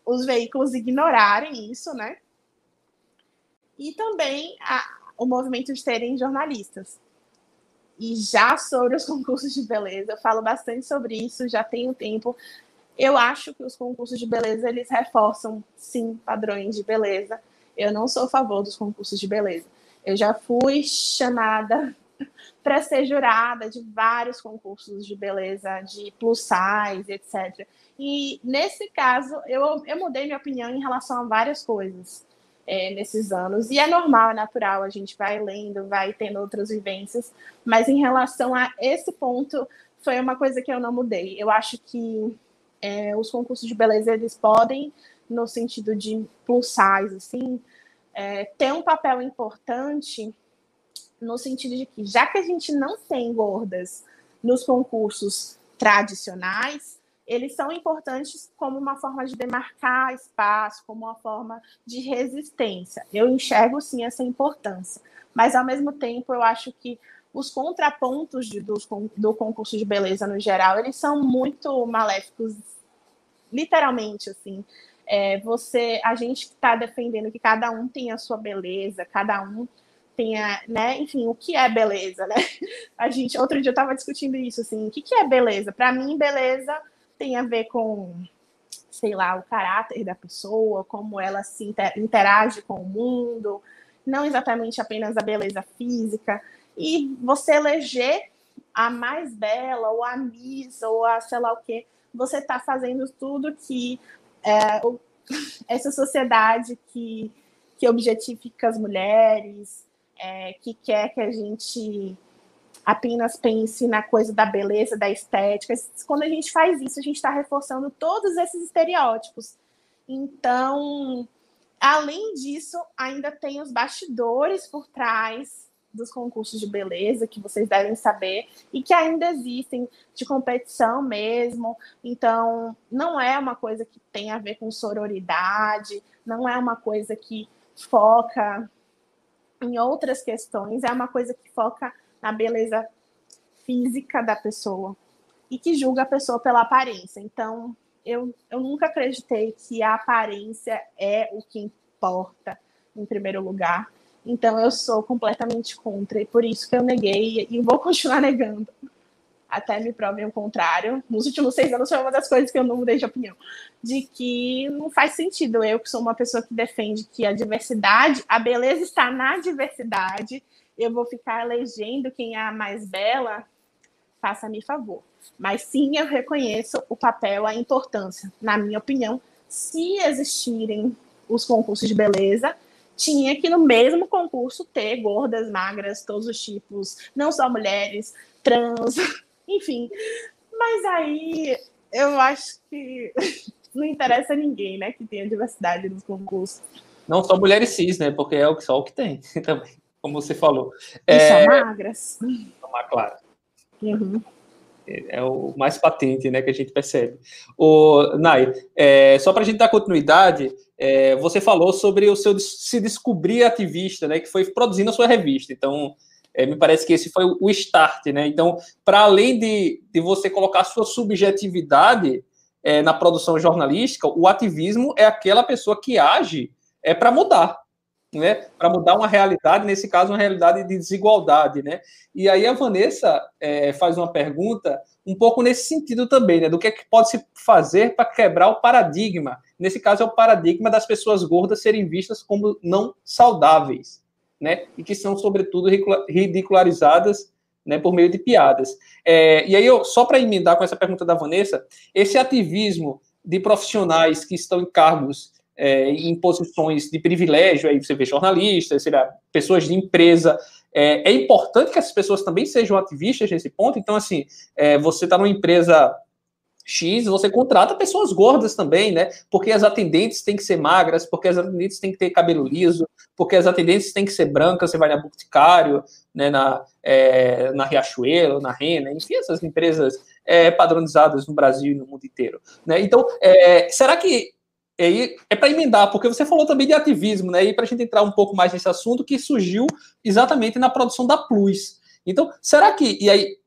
os veículos ignorarem isso, né? E também a, o movimento de terem jornalistas. E já sobre os concursos de beleza, eu falo bastante sobre isso, já tenho tempo. Eu acho que os concursos de beleza eles reforçam sim padrões de beleza. Eu não sou a favor dos concursos de beleza. Eu já fui chamada para ser jurada de vários concursos de beleza, de plus size, etc. E nesse caso, eu, eu mudei minha opinião em relação a várias coisas é, nesses anos. E é normal, é natural, a gente vai lendo, vai tendo outras vivências. Mas em relação a esse ponto, foi uma coisa que eu não mudei. Eu acho que é, os concursos de beleza, eles podem, no sentido de plus size, assim, é, ter um papel importante no sentido de que, já que a gente não tem gordas nos concursos tradicionais, eles são importantes como uma forma de demarcar espaço, como uma forma de resistência. Eu enxergo sim essa importância, mas ao mesmo tempo eu acho que os contrapontos de, do concurso de beleza no geral, eles são muito maléficos literalmente, assim. É, você, a gente está defendendo que cada um tem a sua beleza, cada um tenha, né, enfim, o que é beleza, né? A gente, outro dia eu estava discutindo isso, assim, o que, que é beleza? Para mim, beleza tem a ver com, sei lá, o caráter da pessoa, como ela se interage com o mundo, não exatamente apenas a beleza física. E você eleger a mais bela, ou a Miss, ou a sei lá o quê, você está fazendo tudo que é, essa sociedade que, que objetifica as mulheres, é, que quer que a gente apenas pense na coisa da beleza, da estética. Quando a gente faz isso, a gente está reforçando todos esses estereótipos. Então, além disso, ainda tem os bastidores por trás dos concursos de beleza, que vocês devem saber, e que ainda existem de competição mesmo. Então, não é uma coisa que tem a ver com sororidade, não é uma coisa que foca em outras questões, é uma coisa que foca na beleza física da pessoa e que julga a pessoa pela aparência. Então, eu, eu nunca acreditei que a aparência é o que importa em primeiro lugar. Então eu sou completamente contra e por isso que eu neguei e vou continuar negando até me provem o contrário. Nos últimos seis anos foi uma das coisas que eu não mudei de opinião, de que não faz sentido eu que sou uma pessoa que defende que a diversidade, a beleza está na diversidade. Eu vou ficar elegendo quem é a mais bela, faça-me favor. Mas sim, eu reconheço o papel, a importância, na minha opinião, se existirem os concursos de beleza, tinha que no mesmo concurso ter gordas, magras, todos os tipos, não só mulheres, trans, enfim. Mas aí eu acho que não interessa a ninguém, né, que tenha diversidade nos concursos. Não só mulheres cis, né, porque é só o que tem também, como você falou. E é... só magras. Claro. Uhum é o mais patente, né, que a gente percebe. O Nai, é, só para a gente dar continuidade, é, você falou sobre o seu se descobrir ativista, né, que foi produzindo a sua revista. Então, é, me parece que esse foi o start, né? Então, para além de, de você colocar sua subjetividade é, na produção jornalística, o ativismo é aquela pessoa que age é para mudar, né, para mudar uma realidade, nesse caso, uma realidade de desigualdade. Né? E aí a Vanessa é, faz uma pergunta um pouco nesse sentido também, né, do que, é que pode se fazer para quebrar o paradigma. Nesse caso, é o paradigma das pessoas gordas serem vistas como não saudáveis, né, e que são, sobretudo, ridicularizadas né, por meio de piadas. É, e aí, eu, só para emendar com essa pergunta da Vanessa, esse ativismo de profissionais que estão em cargos é, em posições de privilégio, aí você vê jornalistas, será, pessoas de empresa. É, é, importante que essas pessoas também sejam ativistas nesse ponto. Então, assim, é, você está numa empresa X, você contrata pessoas gordas também, né? Porque as atendentes têm que ser magras, porque as atendentes têm que ter cabelo liso, porque as atendentes têm que ser brancas, você vai na Boticário, né, na, é, na Riachuelo, na Rena, enfim, essas empresas é, padronizadas no Brasil e no mundo inteiro. Né? Então, é, será que é, é para emendar, porque você falou também de ativismo, né? E para a gente entrar um pouco mais nesse assunto que surgiu exatamente na produção da Plus. Então, será que, e aí,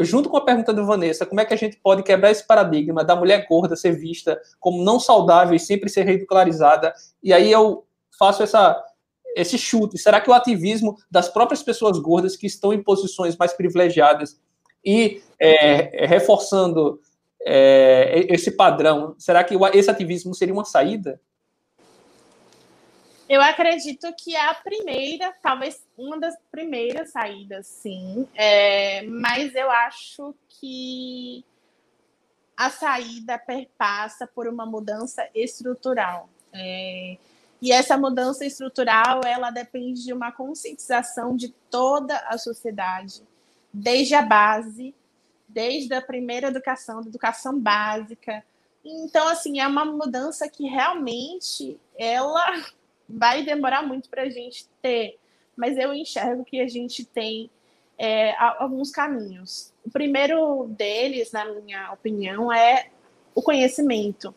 junto com a pergunta do Vanessa, como é que a gente pode quebrar esse paradigma da mulher gorda ser vista como não saudável e sempre ser ridicularizada? E aí eu faço essa, esse chute. Será que o ativismo das próprias pessoas gordas que estão em posições mais privilegiadas e é, reforçando é, esse padrão, será que esse ativismo seria uma saída? Eu acredito que a primeira, talvez uma das primeiras saídas, sim. É, mas eu acho que a saída perpassa por uma mudança estrutural. É, e essa mudança estrutural, ela depende de uma conscientização de toda a sociedade, desde a base, desde a primeira educação, da educação básica. Então, assim, é uma mudança que realmente ela vai demorar muito para a gente ter, mas eu enxergo que a gente tem é, alguns caminhos. O primeiro deles, na minha opinião, é o conhecimento.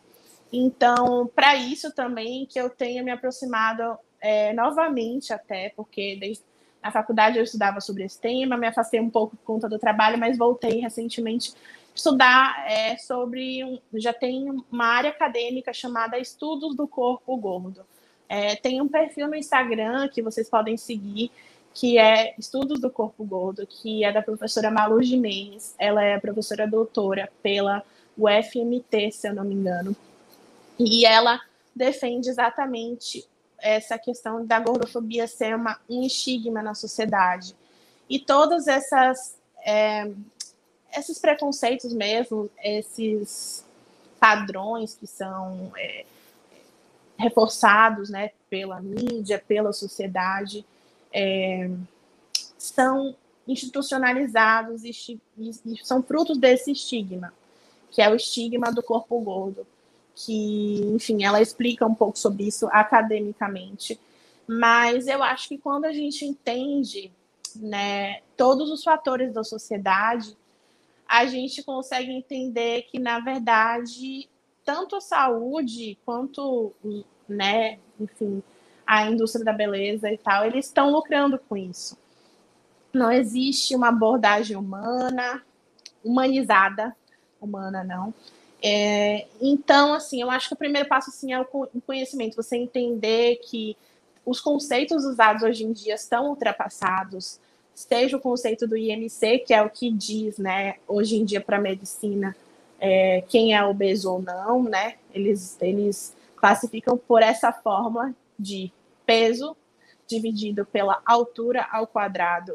Então, para isso também que eu tenho me aproximado é, novamente até, porque desde na faculdade eu estudava sobre esse tema, me afastei um pouco por conta do trabalho, mas voltei recentemente estudar é, sobre. Um, já tem uma área acadêmica chamada Estudos do Corpo Gordo. É, tem um perfil no Instagram que vocês podem seguir, que é Estudos do Corpo Gordo, que é da professora Malu Jimenez. Ela é professora doutora pela UFMT, se eu não me engano. E ela defende exatamente essa questão da gordofobia ser uma, um estigma na sociedade. E todas essas é, esses preconceitos mesmo, esses padrões que são é, reforçados né, pela mídia, pela sociedade, é, são institucionalizados e, e, são frutos desse estigma, que é o estigma do corpo gordo, que, enfim, ela explica um pouco sobre isso academicamente, mas eu acho que quando a gente entende né, todos os fatores da sociedade, a gente consegue entender que, na verdade, tanto a saúde quanto, né, enfim, a indústria da beleza e tal, eles estão lucrando com isso. Não existe uma abordagem humana, humanizada, humana não. É, então, assim, eu acho que o primeiro passo assim, é o conhecimento, você entender que os conceitos usados hoje em dia estão ultrapassados, seja o conceito do IMC, que é o que diz, né, hoje em dia para a medicina, é, quem é obeso ou não, né? Eles, eles classificam por essa forma de peso dividido pela altura ao quadrado.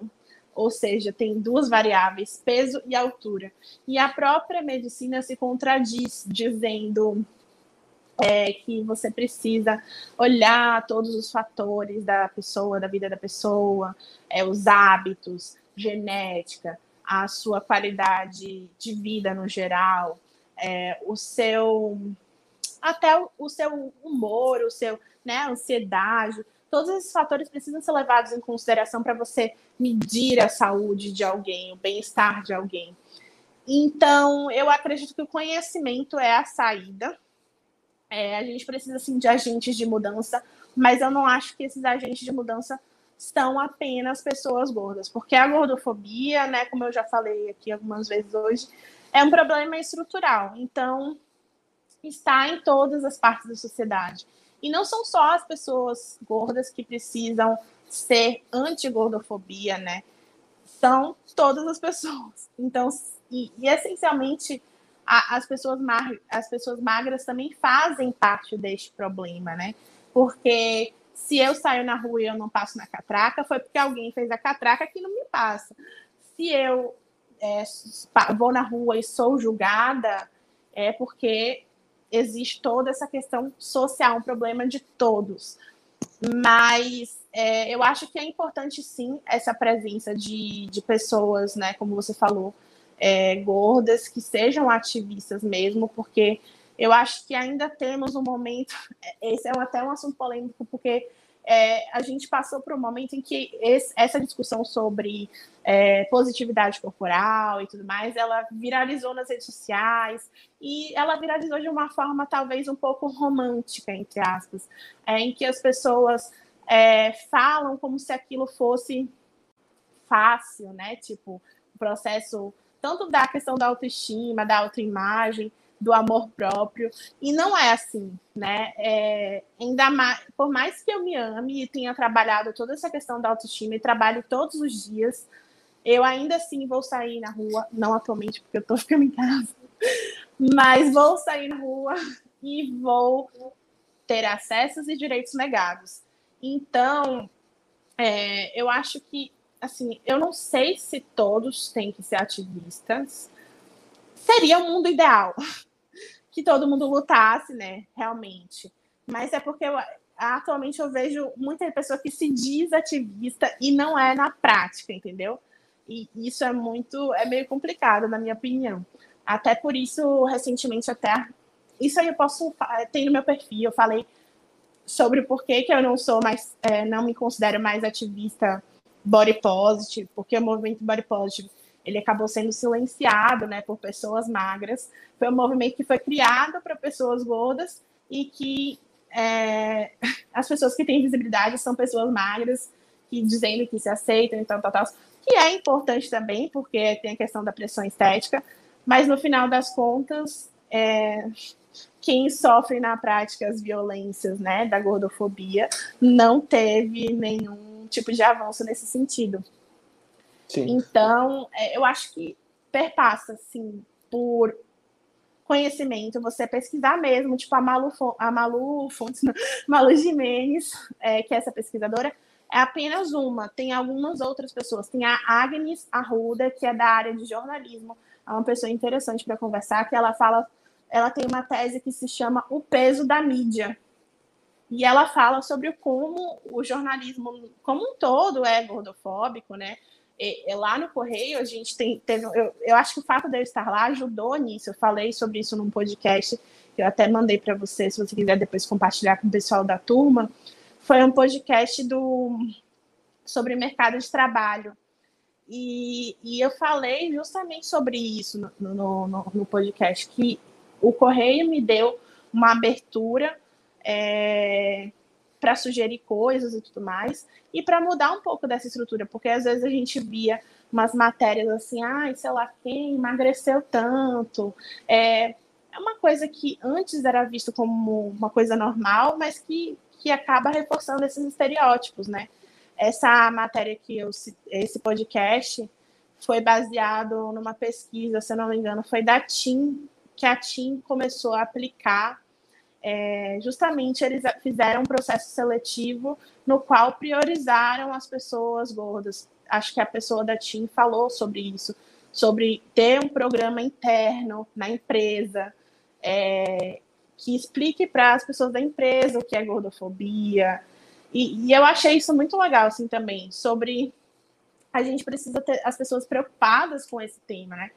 Ou seja, tem duas variáveis, peso e altura. E a própria medicina se contradiz, dizendo é, que você precisa olhar todos os fatores da pessoa, da vida da pessoa, é, os hábitos, genética, a sua qualidade de vida no geral, é, o seu até o, o, seu humor, o seu né, ansiedade, todos esses fatores precisam ser levados em consideração para você medir a saúde de alguém, o bem-estar de alguém. Então, eu acredito que o conhecimento é a saída é, a gente precisa sim de agentes de mudança, mas eu não acho que esses agentes de mudança são apenas pessoas gordas, porque a gordofobia, né, como eu já falei aqui algumas vezes hoje, é um problema estrutural. Então, está em todas as partes da sociedade. E não são só as pessoas gordas que precisam ser anti-gordofobia, né? São todas as pessoas. Então, e, e essencialmente a, as, pessoas as pessoas magras também fazem parte deste problema, né? Porque se eu saio na rua e eu não passo na catraca, foi porque alguém fez a catraca que não me passa. Se eu é, vou na rua e sou julgada, é porque existe toda essa questão social, um problema de todos. Mas é, eu acho que é importante sim essa presença de, de pessoas, né, como você falou, é, gordas que sejam ativistas mesmo, porque eu acho que ainda temos um momento. Esse é até um assunto polêmico, porque é, a gente passou por um momento em que esse, essa discussão sobre é, positividade corporal e tudo mais, ela viralizou nas redes sociais e ela viralizou de uma forma talvez um pouco romântica, entre aspas, é, em que as pessoas é, falam como se aquilo fosse fácil, né? Tipo, o processo tanto da questão da autoestima, da autoimagem, do amor próprio. E não é assim, né? É, ainda mais, por mais que eu me ame e tenha trabalhado toda essa questão da autoestima e trabalho todos os dias, eu ainda assim vou sair na rua, não atualmente porque eu tô ficando em casa, mas vou sair na rua e vou ter acessos e direitos negados. Então, é, eu acho que assim, eu não sei se todos têm que ser ativistas. Seria o um mundo ideal que todo mundo lutasse, né? Realmente. Mas é porque eu, atualmente eu vejo muita pessoa que se diz ativista e não é na prática, entendeu? E isso é muito, é meio complicado, na minha opinião. Até por isso, recentemente, até. Isso aí eu posso. Tem no meu perfil, eu falei sobre o porquê que eu não sou mais. É, não me considero mais ativista body positive, porque o movimento body positive ele acabou sendo silenciado, né, por pessoas magras. Foi um movimento que foi criado para pessoas gordas e que é, as pessoas que têm visibilidade são pessoas magras que dizendo que se aceitam, então tal, tal, que é importante também, porque tem a questão da pressão estética, mas no final das contas, é, quem sofre na prática as violências né, da gordofobia não teve nenhum tipo de avanço nesse sentido. Sim. Então, é, eu acho que perpassa, assim, por conhecimento, você pesquisar mesmo, tipo a Malu, a Malu Fontes, Malu Jimenez, é, que é essa pesquisadora, é apenas uma. Tem algumas outras pessoas. Tem a Agnes Arruda, que é da área de jornalismo. É uma pessoa interessante para conversar, que ela fala, ela tem uma tese que se chama O Peso da Mídia. E ela fala sobre como o jornalismo como um todo é gordofóbico, né? E, e lá no Correio, a gente tem, teve. Eu, eu acho que o fato de eu estar lá ajudou nisso. Eu falei sobre isso num podcast que eu até mandei para você, se você quiser depois compartilhar com o pessoal da turma. Foi um podcast do sobre mercado de trabalho. E, e eu falei justamente sobre isso no, no, no, no podcast, que o Correio me deu uma abertura é, para sugerir coisas e tudo mais, e para mudar um pouco dessa estrutura, porque às vezes a gente via umas matérias assim, ai, ah, sei lá quem emagreceu tanto. É, é uma coisa que antes era visto como uma coisa normal, mas que, que acaba reforçando esses estereótipos, né? Essa matéria que eu esse podcast foi baseado numa pesquisa, se eu não me engano, foi da TIM, que a TIM começou a aplicar é, justamente eles fizeram um processo seletivo no qual priorizaram as pessoas gordas. Acho que a pessoa da TIM falou sobre isso, sobre ter um programa interno na empresa é, que explique para as pessoas da empresa o que é gordofobia. E, e eu achei isso muito legal, assim, também, sobre a gente precisa ter as pessoas preocupadas com esse tema, né?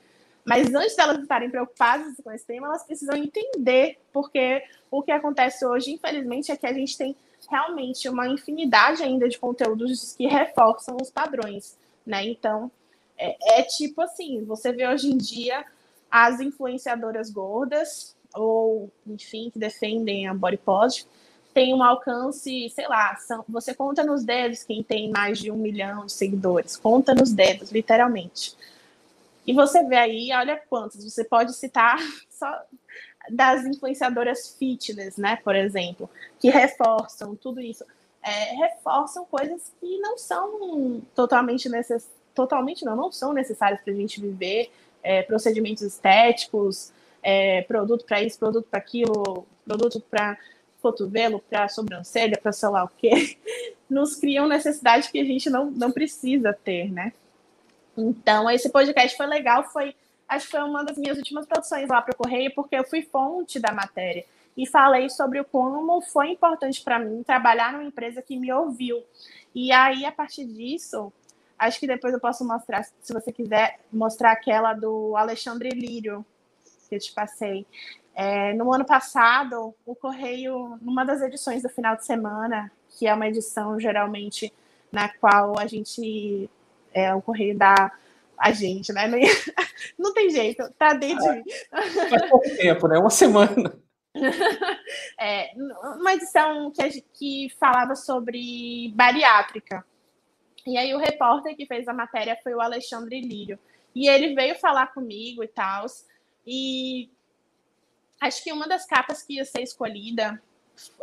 Mas antes delas estarem preocupadas com esse tema, elas precisam entender, porque o que acontece hoje, infelizmente, é que a gente tem realmente uma infinidade ainda de conteúdos que reforçam os padrões, né? Então, é, é tipo assim, você vê hoje em dia as influenciadoras gordas, ou, enfim, que defendem a body positive, tem um alcance, sei lá, são, você conta nos dedos quem tem mais de um milhão de seguidores, conta nos dedos, literalmente. E você vê aí, olha quantos, você pode citar só das influenciadoras fitness, né, por exemplo, que reforçam tudo isso. É, reforçam coisas que não são totalmente necessárias, totalmente não, não são necessárias para a gente viver, é, procedimentos estéticos, é, produto para isso, produto para aquilo, produto para cotovelo, para sobrancelha, para sei lá o quê, nos criam necessidade que a gente não, não precisa ter, né? Então, esse podcast foi legal, foi acho que foi uma das minhas últimas produções lá para o Correio, porque eu fui fonte da matéria e falei sobre o como foi importante para mim trabalhar numa empresa que me ouviu. E aí, a partir disso, acho que depois eu posso mostrar, se você quiser, mostrar aquela do Alexandre Lírio, que eu te passei. É, no ano passado, o Correio, numa das edições do final de semana, que é uma edição geralmente na qual a gente é, o correio dá a gente, né? Não tem jeito, tá dentro de mim. Faz pouco tempo, né? Uma semana. É, uma edição que, que falava sobre bariátrica. E aí o repórter que fez a matéria foi o Alexandre Lírio. E ele veio falar comigo e tal. E acho que uma das capas que ia ser escolhida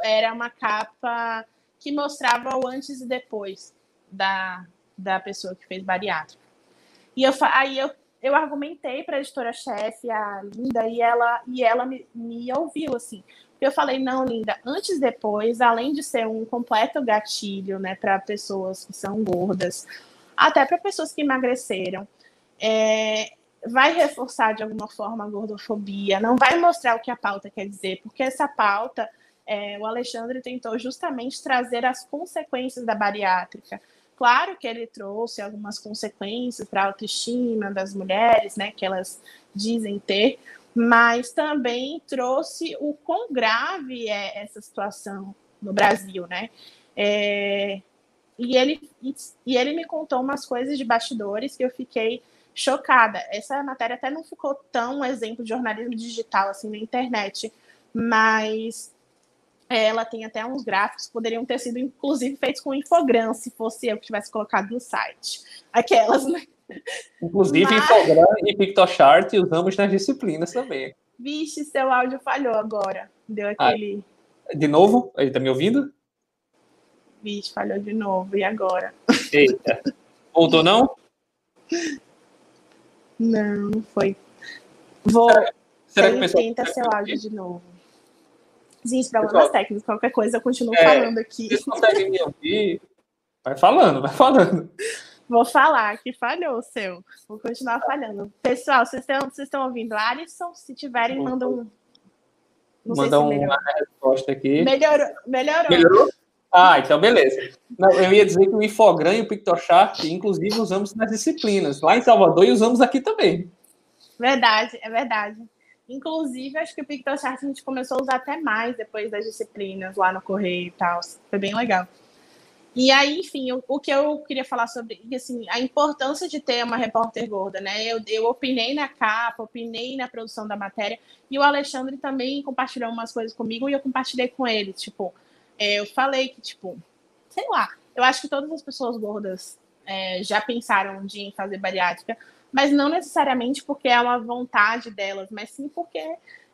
era uma capa que mostrava o antes e depois da, da pessoa que fez bariátrica. E eu, aí eu, eu argumentei para a editora-chefe, a Linda, e ela, e ela me, me ouviu, assim. Eu falei, não, Linda, antes e depois, além de ser um completo gatilho, né, para pessoas que são gordas, até para pessoas que emagreceram, é, vai reforçar de alguma forma a gordofobia, não vai mostrar o que a pauta quer dizer, porque essa pauta, é, o Alexandre tentou justamente trazer as consequências da bariátrica, Claro que ele trouxe algumas consequências para a autoestima das mulheres, né, que elas dizem ter, mas também trouxe o quão grave é essa situação no Brasil, né? É, e, ele, e ele me contou umas coisas de bastidores que eu fiquei chocada. Essa matéria até não ficou tão exemplo de jornalismo digital assim na internet, mas ela tem até uns gráficos que poderiam ter sido, inclusive, feitos com infogram, se fosse eu que tivesse colocado no site. Aquelas, né? Inclusive, Mas... Infogran e PictoChart usamos nas disciplinas também. Vixe, seu áudio falhou agora. Deu aquele. Ah, de novo? Ele tá me ouvindo? Vixe, falhou de novo. E agora? Eita. Voltou, não? Não, não foi. Vou. Será, será que pessoal... tenta seu áudio de novo. Gente, problemas técnicos, qualquer coisa eu continuo é, falando aqui. Vocês conseguem me ouvir? Vai falando, vai falando. Vou falar que falhou o seu. Vou continuar falhando. Pessoal, vocês estão, vocês estão ouvindo Alisson? Se tiverem, mandam um. Não Manda uma resposta aqui. Melhorou. Melhorou. Melhorou? Ah, então beleza. Não, eu ia dizer que o Infogram e o PictoChart, inclusive, usamos nas disciplinas. Lá em Salvador e usamos aqui também. Verdade, é verdade. Inclusive, acho que o PictoChart a gente começou a usar até mais depois das disciplinas lá no Correio e tal. Foi bem legal. E aí, enfim, o, o, que eu queria falar sobre assim, a importância de ter uma repórter gorda, né? Eu, eu opinei na capa, opinei na produção da matéria, e o Alexandre também compartilhou umas coisas comigo e eu compartilhei com ele. Tipo, é, eu falei que, tipo, sei lá, eu acho que todas as pessoas gordas é, já pensaram um dia em fazer bariátrica, mas não necessariamente porque é uma vontade delas, mas sim porque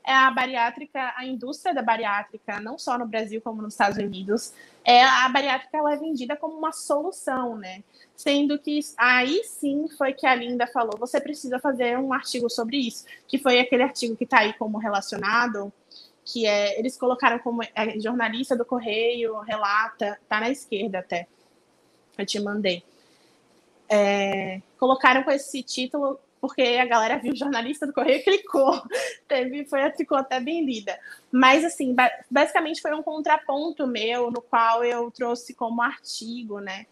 é a bariátrica, a indústria da bariátrica, não só no Brasil como nos Estados Unidos, é a bariátrica ela é vendida como uma solução, né? Sendo que aí sim foi que a Linda falou, você precisa fazer um artigo sobre isso, que foi aquele artigo que está aí como relacionado, que é eles colocaram como é, jornalista do Correio relata, tá na esquerda até, eu te mandei. É, colocaram com esse título porque a galera viu o jornalista do Correio e clicou. Teve, foi, ficou até bem lida. Mas, assim, basicamente foi um contraponto meu, no qual eu trouxe como artigo, né?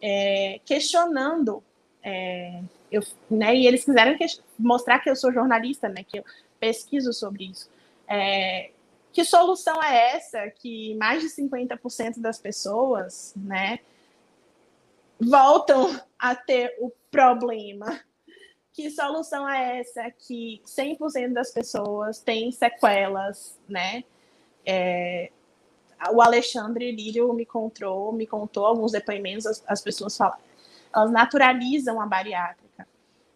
É, questionando. É, eu, né, e eles quiseram que, mostrar que eu sou jornalista, né? Que eu pesquiso sobre isso. É, que solução é essa que mais de 50% das pessoas, né? Voltam a ter o problema que solução é essa que 100% das pessoas têm sequelas, né? É, o Alexandre Lírio me contou, me contou alguns depoimentos, as, as pessoas falam, elas naturalizam a bariátrica.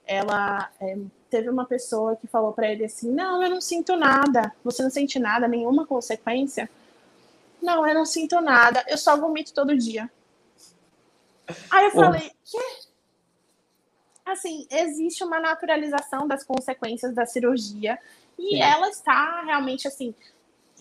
Ela é, teve uma pessoa que falou para ele assim: "Não, eu não sinto nada. Você não sente nada, nenhuma consequência?" "Não, eu não sinto nada. Eu só vomito todo dia." Aí eu falei: "Quê?" assim, existe uma naturalização das consequências da cirurgia e Sim. ela está realmente assim.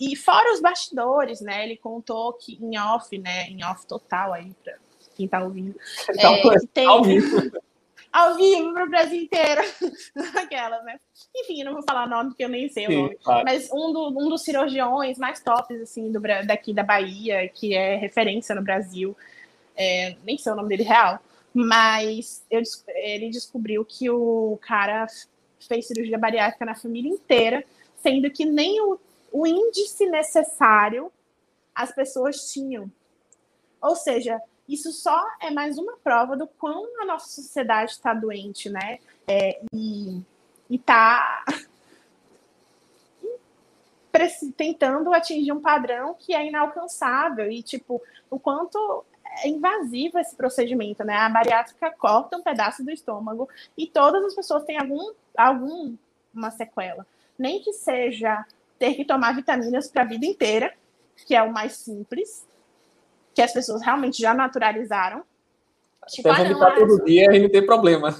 E fora os bastidores, né? Ele contou que em off, né? Em off total aí para quem está ouvindo. Então, é, tem, ao vivo. ao vivo para o Brasil inteiro. Aquela, né? Enfim, eu não vou falar nome porque eu nem sei Sim, o nome. Claro. Mas um, do, um dos cirurgiões mais tops, assim, do, daqui da Bahia, que é referência no Brasil. É, nem sei o nome dele real mas eu, ele descobriu que o cara fez cirurgia bariátrica na família inteira, sendo que nem o, o índice necessário as pessoas tinham. Ou seja, isso só é mais uma prova do quão a nossa sociedade está doente, né? É, e está tentando atingir um padrão que é inalcançável e tipo o quanto é invasivo esse procedimento, né? A bariátrica corta um pedaço do estômago e todas as pessoas têm algum, alguma sequela. Nem que seja ter que tomar vitaminas para a vida inteira, que é o mais simples, que as pessoas realmente já naturalizaram. Tipo, até vomitar ah, todo dia e não tem problema.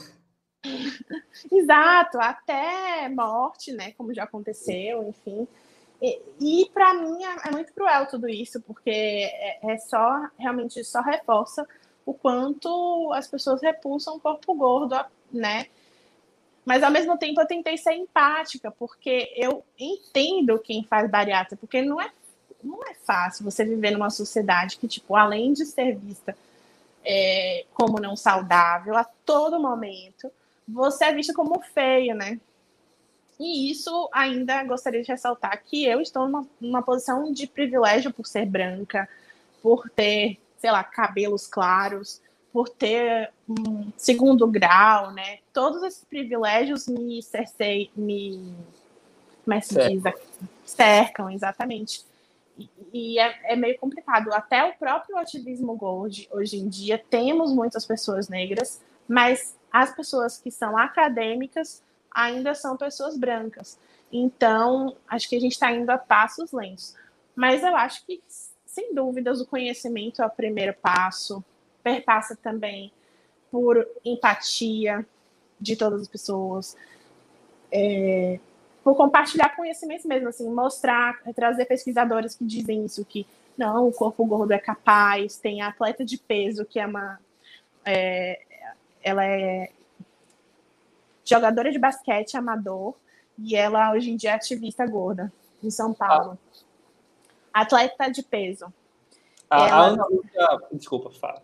Exato, até morte, né? Como já aconteceu, enfim. E, e para mim é, é, muito cruel tudo isso, porque é, é, só, realmente, só reforça o quanto as pessoas repulsam o corpo gordo, né? Mas ao mesmo tempo eu tentei ser empática, porque eu entendo quem faz bariátrica, porque não é, não é fácil você viver numa sociedade que, tipo, além de ser vista é, como não saudável a todo momento, você é vista como feio, né? E isso ainda gostaria de ressaltar que eu estou numa, numa posição de privilégio por ser branca, por ter, sei lá, cabelos claros, por ter um segundo grau, né? Todos esses privilégios me cercei, me. Como é que se diz? Cercam, exatamente. E, e é, é, meio complicado. Até o próprio ativismo gold, hoje em dia, temos muitas pessoas negras, mas as pessoas que são acadêmicas ainda são pessoas brancas. Então, acho que a gente está indo a passos lentos. Mas eu acho que, sem dúvidas, o conhecimento é o primeiro passo, perpassa também por empatia de todas as pessoas, é, por compartilhar conhecimentos mesmo, assim, mostrar, trazer pesquisadores que dizem isso, que não, o corpo gordo é capaz, tem atleta de peso, que é uma. É, ela é jogadora de basquete amador, e ela hoje em dia é ativista gorda, em São Paulo. Ah. Atleta de peso. A, ela... Ana Lúcia. Desculpa, fala.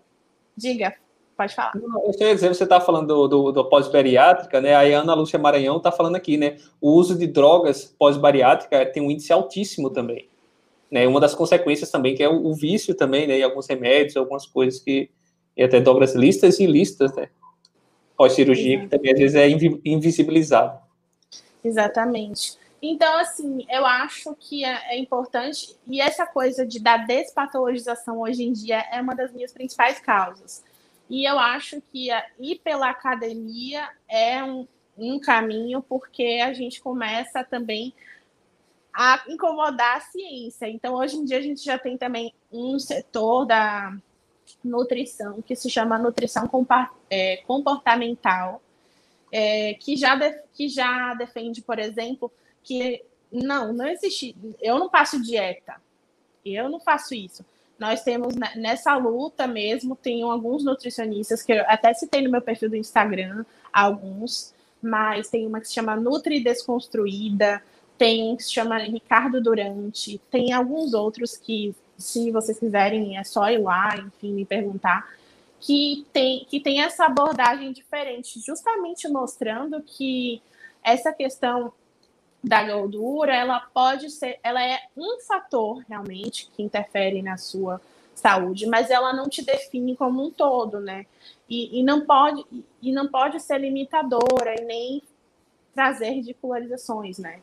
Diga. Pode falar. Não, eu sei dizer, você está falando do, do, do pós-bariátrica, né? Aí a Ana Lúcia Maranhão está falando aqui, né? O uso de drogas pós-bariátrica tem um índice altíssimo também. Né? Uma das consequências também, que é o, o vício também, né? E alguns remédios, algumas coisas que. E até drogas listas e listas, né? Pós-cirurgia, que também às vezes é invisibilizado. Exatamente. Então, assim, eu acho que é, é, importante, e essa coisa de da despatologização hoje em dia é uma das minhas principais causas. E eu acho que ir pela academia é um, um caminho, porque a gente começa também a incomodar a ciência. Então, hoje em dia, a gente já tem também um setor da nutrição que se chama nutrição é, comportamental, é, que, já que já defende, por exemplo, que não, não existe. Eu não passo dieta, eu não faço isso nós temos nessa luta mesmo, tem alguns nutricionistas que eu até citei no meu perfil do Instagram, alguns, mas tem uma que se chama Nutri Desconstruída, tem um que se chama Ricardo Durante, tem alguns outros que, se vocês quiserem, é só ir lá, enfim, me perguntar, que tem, que tem essa abordagem diferente, justamente mostrando que essa questão da gordura, ela pode ser, ela é um fator realmente que interfere na sua saúde, mas ela não te define como um todo, né? E, e não pode e não pode ser limitadora e nem trazer ridicularizações, né?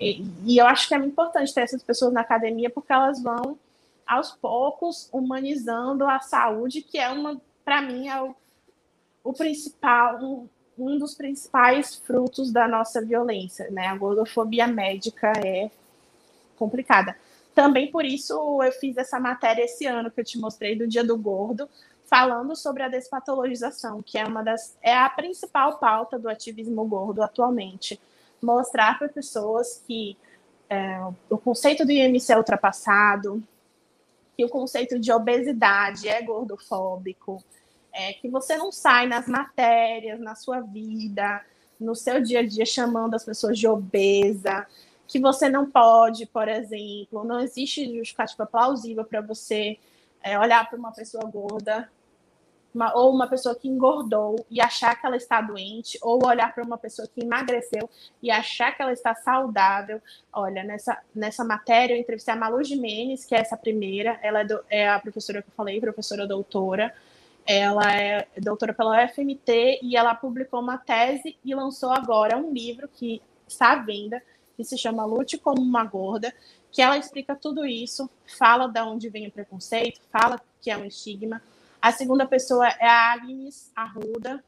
E, e eu acho que é muito importante ter essas pessoas na academia porque elas vão aos poucos humanizando a saúde, que é uma, para mim, é o, o principal, um, um dos principais frutos da nossa violência, né? A gordofobia médica é complicada. Também por isso eu fiz essa matéria esse ano que eu te mostrei do Dia do Gordo, falando sobre a despatologização, que é uma das é a principal pauta do ativismo gordo atualmente. Mostrar para pessoas que é, o conceito do IMC é ultrapassado, que o conceito de obesidade é gordofóbico, é, que você não sai nas matérias, na sua vida, no seu dia a dia, chamando as pessoas de obesa, que você não pode, por exemplo, não existe justificativa plausível para você é, olhar para uma pessoa gorda uma, ou uma pessoa que engordou e achar que ela está doente, ou olhar para uma pessoa que emagreceu e achar que ela está saudável. Olha, nessa, nessa matéria eu entrevistei a Malu Jimenez, que é essa primeira, ela é, do, é a professora que eu falei, professora doutora, ela é doutora pela UFMT e ela publicou uma tese e lançou agora um livro que está à venda, que se chama Lute como uma gorda, que ela explica tudo isso, fala de onde vem o preconceito, fala que é um estigma. A segunda pessoa é a Agnes Arruda,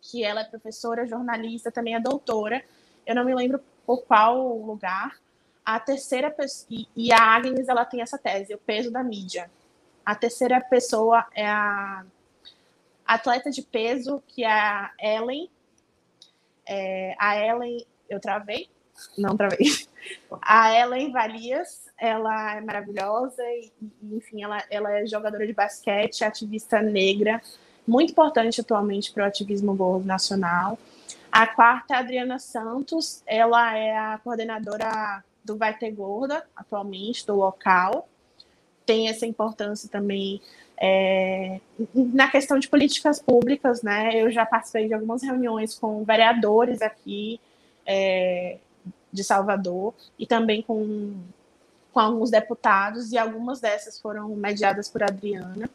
que ela é professora, jornalista, também é doutora. Eu não me lembro por qual lugar. A terceira pessoa, e a Agnes, ela tem essa tese, o peso da mídia. A terceira pessoa é a atleta de peso, que é a Ellen. É, a Ellen, eu travei? Não travei. A Ellen Valias, ela é maravilhosa e, enfim, ela, ela é jogadora de basquete, ativista negra, muito importante atualmente para o ativismo gordo nacional. A quarta é a Adriana Santos, ela é a coordenadora do Vai Ter Gorda, atualmente, do local tem essa importância também é, na questão de políticas públicas, né? Eu já participei de algumas reuniões com vereadores aqui é, de Salvador e também com, com alguns deputados, e algumas dessas foram mediadas por Adriana.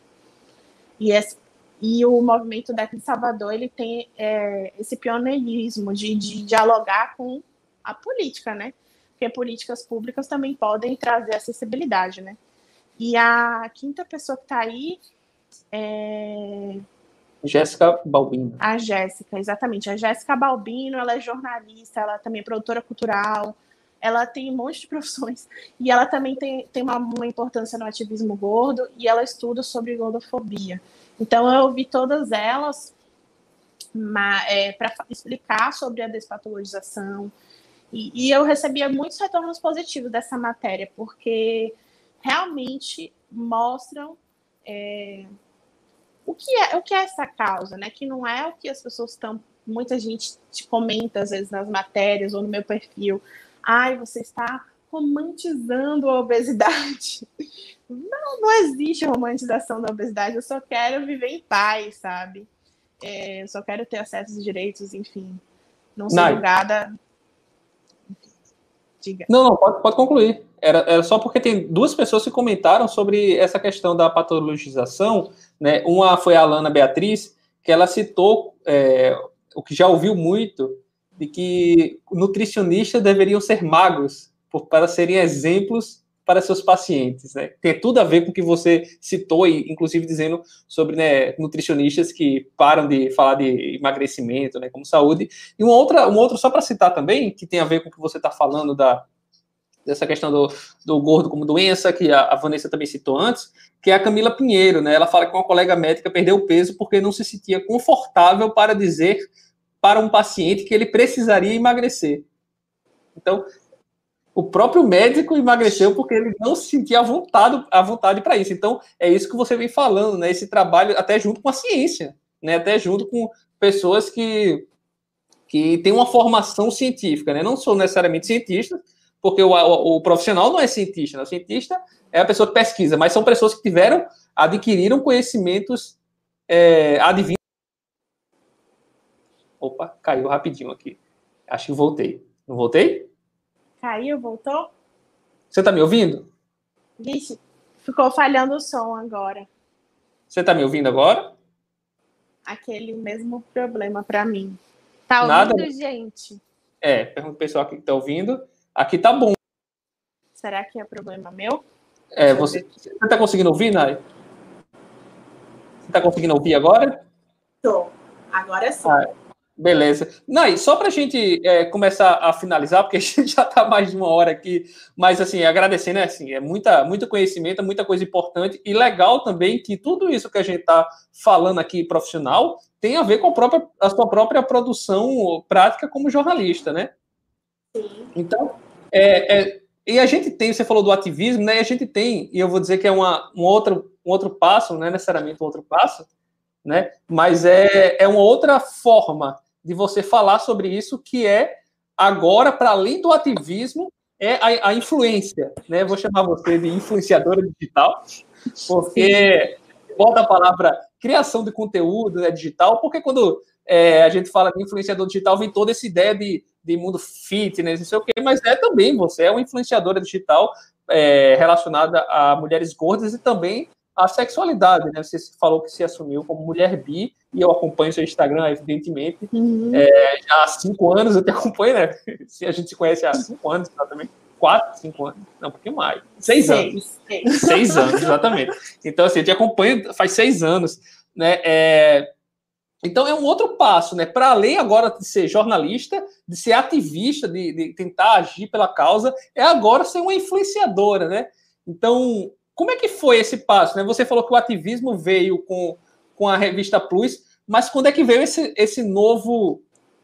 E, esse, e o movimento daqui de Salvador ele tem é, esse pioneirismo de, de dialogar com a política, né? Porque políticas públicas também podem trazer acessibilidade, né? E a quinta pessoa que está aí é... Jéssica Balbino. A Jéssica, exatamente. A Jéssica Balbino, ela é jornalista, ela também é produtora cultural, ela tem um monte de profissões. E ela também tem, tem uma, uma importância no ativismo gordo e ela estuda sobre gordofobia. Então, eu ouvi todas elas é, para explicar sobre a despatologização. E, e eu recebia muitos retornos positivos dessa matéria, porque realmente mostram é, o que é o que é essa causa, né? Que não é o que as pessoas estão. Muita gente te comenta às vezes nas matérias ou no meu perfil. Ai, você está romantizando a obesidade. Não, não existe romantização da obesidade. Eu só quero viver em paz, sabe? É, eu só quero ter acesso aos direitos, enfim. Não ser julgada. Diga. Não, não, pode, pode concluir. Era, era só porque tem duas pessoas que comentaram sobre essa questão da patologização, né? Uma foi a Alana Beatriz, que ela citou é, o que já ouviu muito, de que nutricionistas deveriam ser magos por, para serem exemplos para seus pacientes, né? Tem tudo a ver com o que você citou, inclusive dizendo sobre né, nutricionistas que param de falar de emagrecimento, né, como saúde. E uma outra só para citar também, que tem a ver com o que você está falando da, dessa questão do, do gordo como doença, que a, a, Vanessa também citou antes, que é a Camila Pinheiro, né? Ela fala que uma colega médica perdeu peso porque não se sentia confortável para dizer para um paciente que ele precisaria emagrecer. Então, o próprio médico emagreceu porque ele não se sentia à vontade, à vontade para isso. Então, é isso que você vem falando, né? Esse trabalho até junto com a ciência, né? Até junto com pessoas que, que têm uma formação científica, né? Não são necessariamente cientistas, porque o, o, o, profissional não é cientista, né? o cientista é a pessoa que pesquisa, mas são pessoas que tiveram, adquiriram conhecimentos é, adivinhos. Opa, caiu rapidinho aqui. Acho que voltei. Não voltei? Caiu, voltou? Você está me ouvindo? Vixe, ficou falhando o som agora. Você está me ouvindo agora? Aquele mesmo problema para mim. Tá ouvindo, Nada... gente? É, pergunta o pessoal aqui que está ouvindo. Aqui tá bom. Será que é problema meu? É, você, você tá conseguindo ouvir, Nai? Você tá conseguindo ouvir agora? Tô. Agora sim. Ah, beleza. Nai, só para a gente é, começar a finalizar, porque a gente já está mais de uma hora aqui, mas assim, agradecendo, né, assim, é muita, muito conhecimento, muita coisa importante e legal também que tudo isso que a gente está falando aqui profissional tem a ver com a, própria, a sua própria produção prática como jornalista, né? Sim. Então, é, é, e a gente tem, você falou do ativismo, né? E a gente tem, e eu vou dizer que é uma, um, outro, um outro passo, não é necessariamente um outro passo, né? Mas é, é uma outra forma de você falar sobre isso, que é agora, para além do ativismo, é a, a, influência, né? Vou chamar você de influenciadora digital, porque bota a palavra criação de conteúdo né, digital, porque quando é, a gente fala de influenciador digital, vem toda essa ideia de de mundo fitness, não sei o quê, mas é também, você é uma influenciadora digital é, relacionada a mulheres gordas e também a sexualidade, né? Você falou que se assumiu como mulher bi, e eu acompanho seu Instagram, evidentemente. Uhum. É, já há cinco anos eu te acompanho, né? Se a gente se conhece há cinco anos, exatamente. Quatro, cinco anos, não, um pouquinho mais. Seis, seis anos. Seis. seis anos, exatamente. Então, assim, eu te acompanho faz seis anos, né? É, então é um outro passo, né? Para além agora de ser jornalista, de ser ativista, de, de, tentar agir pela causa, é agora ser uma influenciadora, né? Então, como é que foi esse passo? Né? Você falou que o ativismo veio com, com a revista Plus, mas quando é que veio esse, esse novo,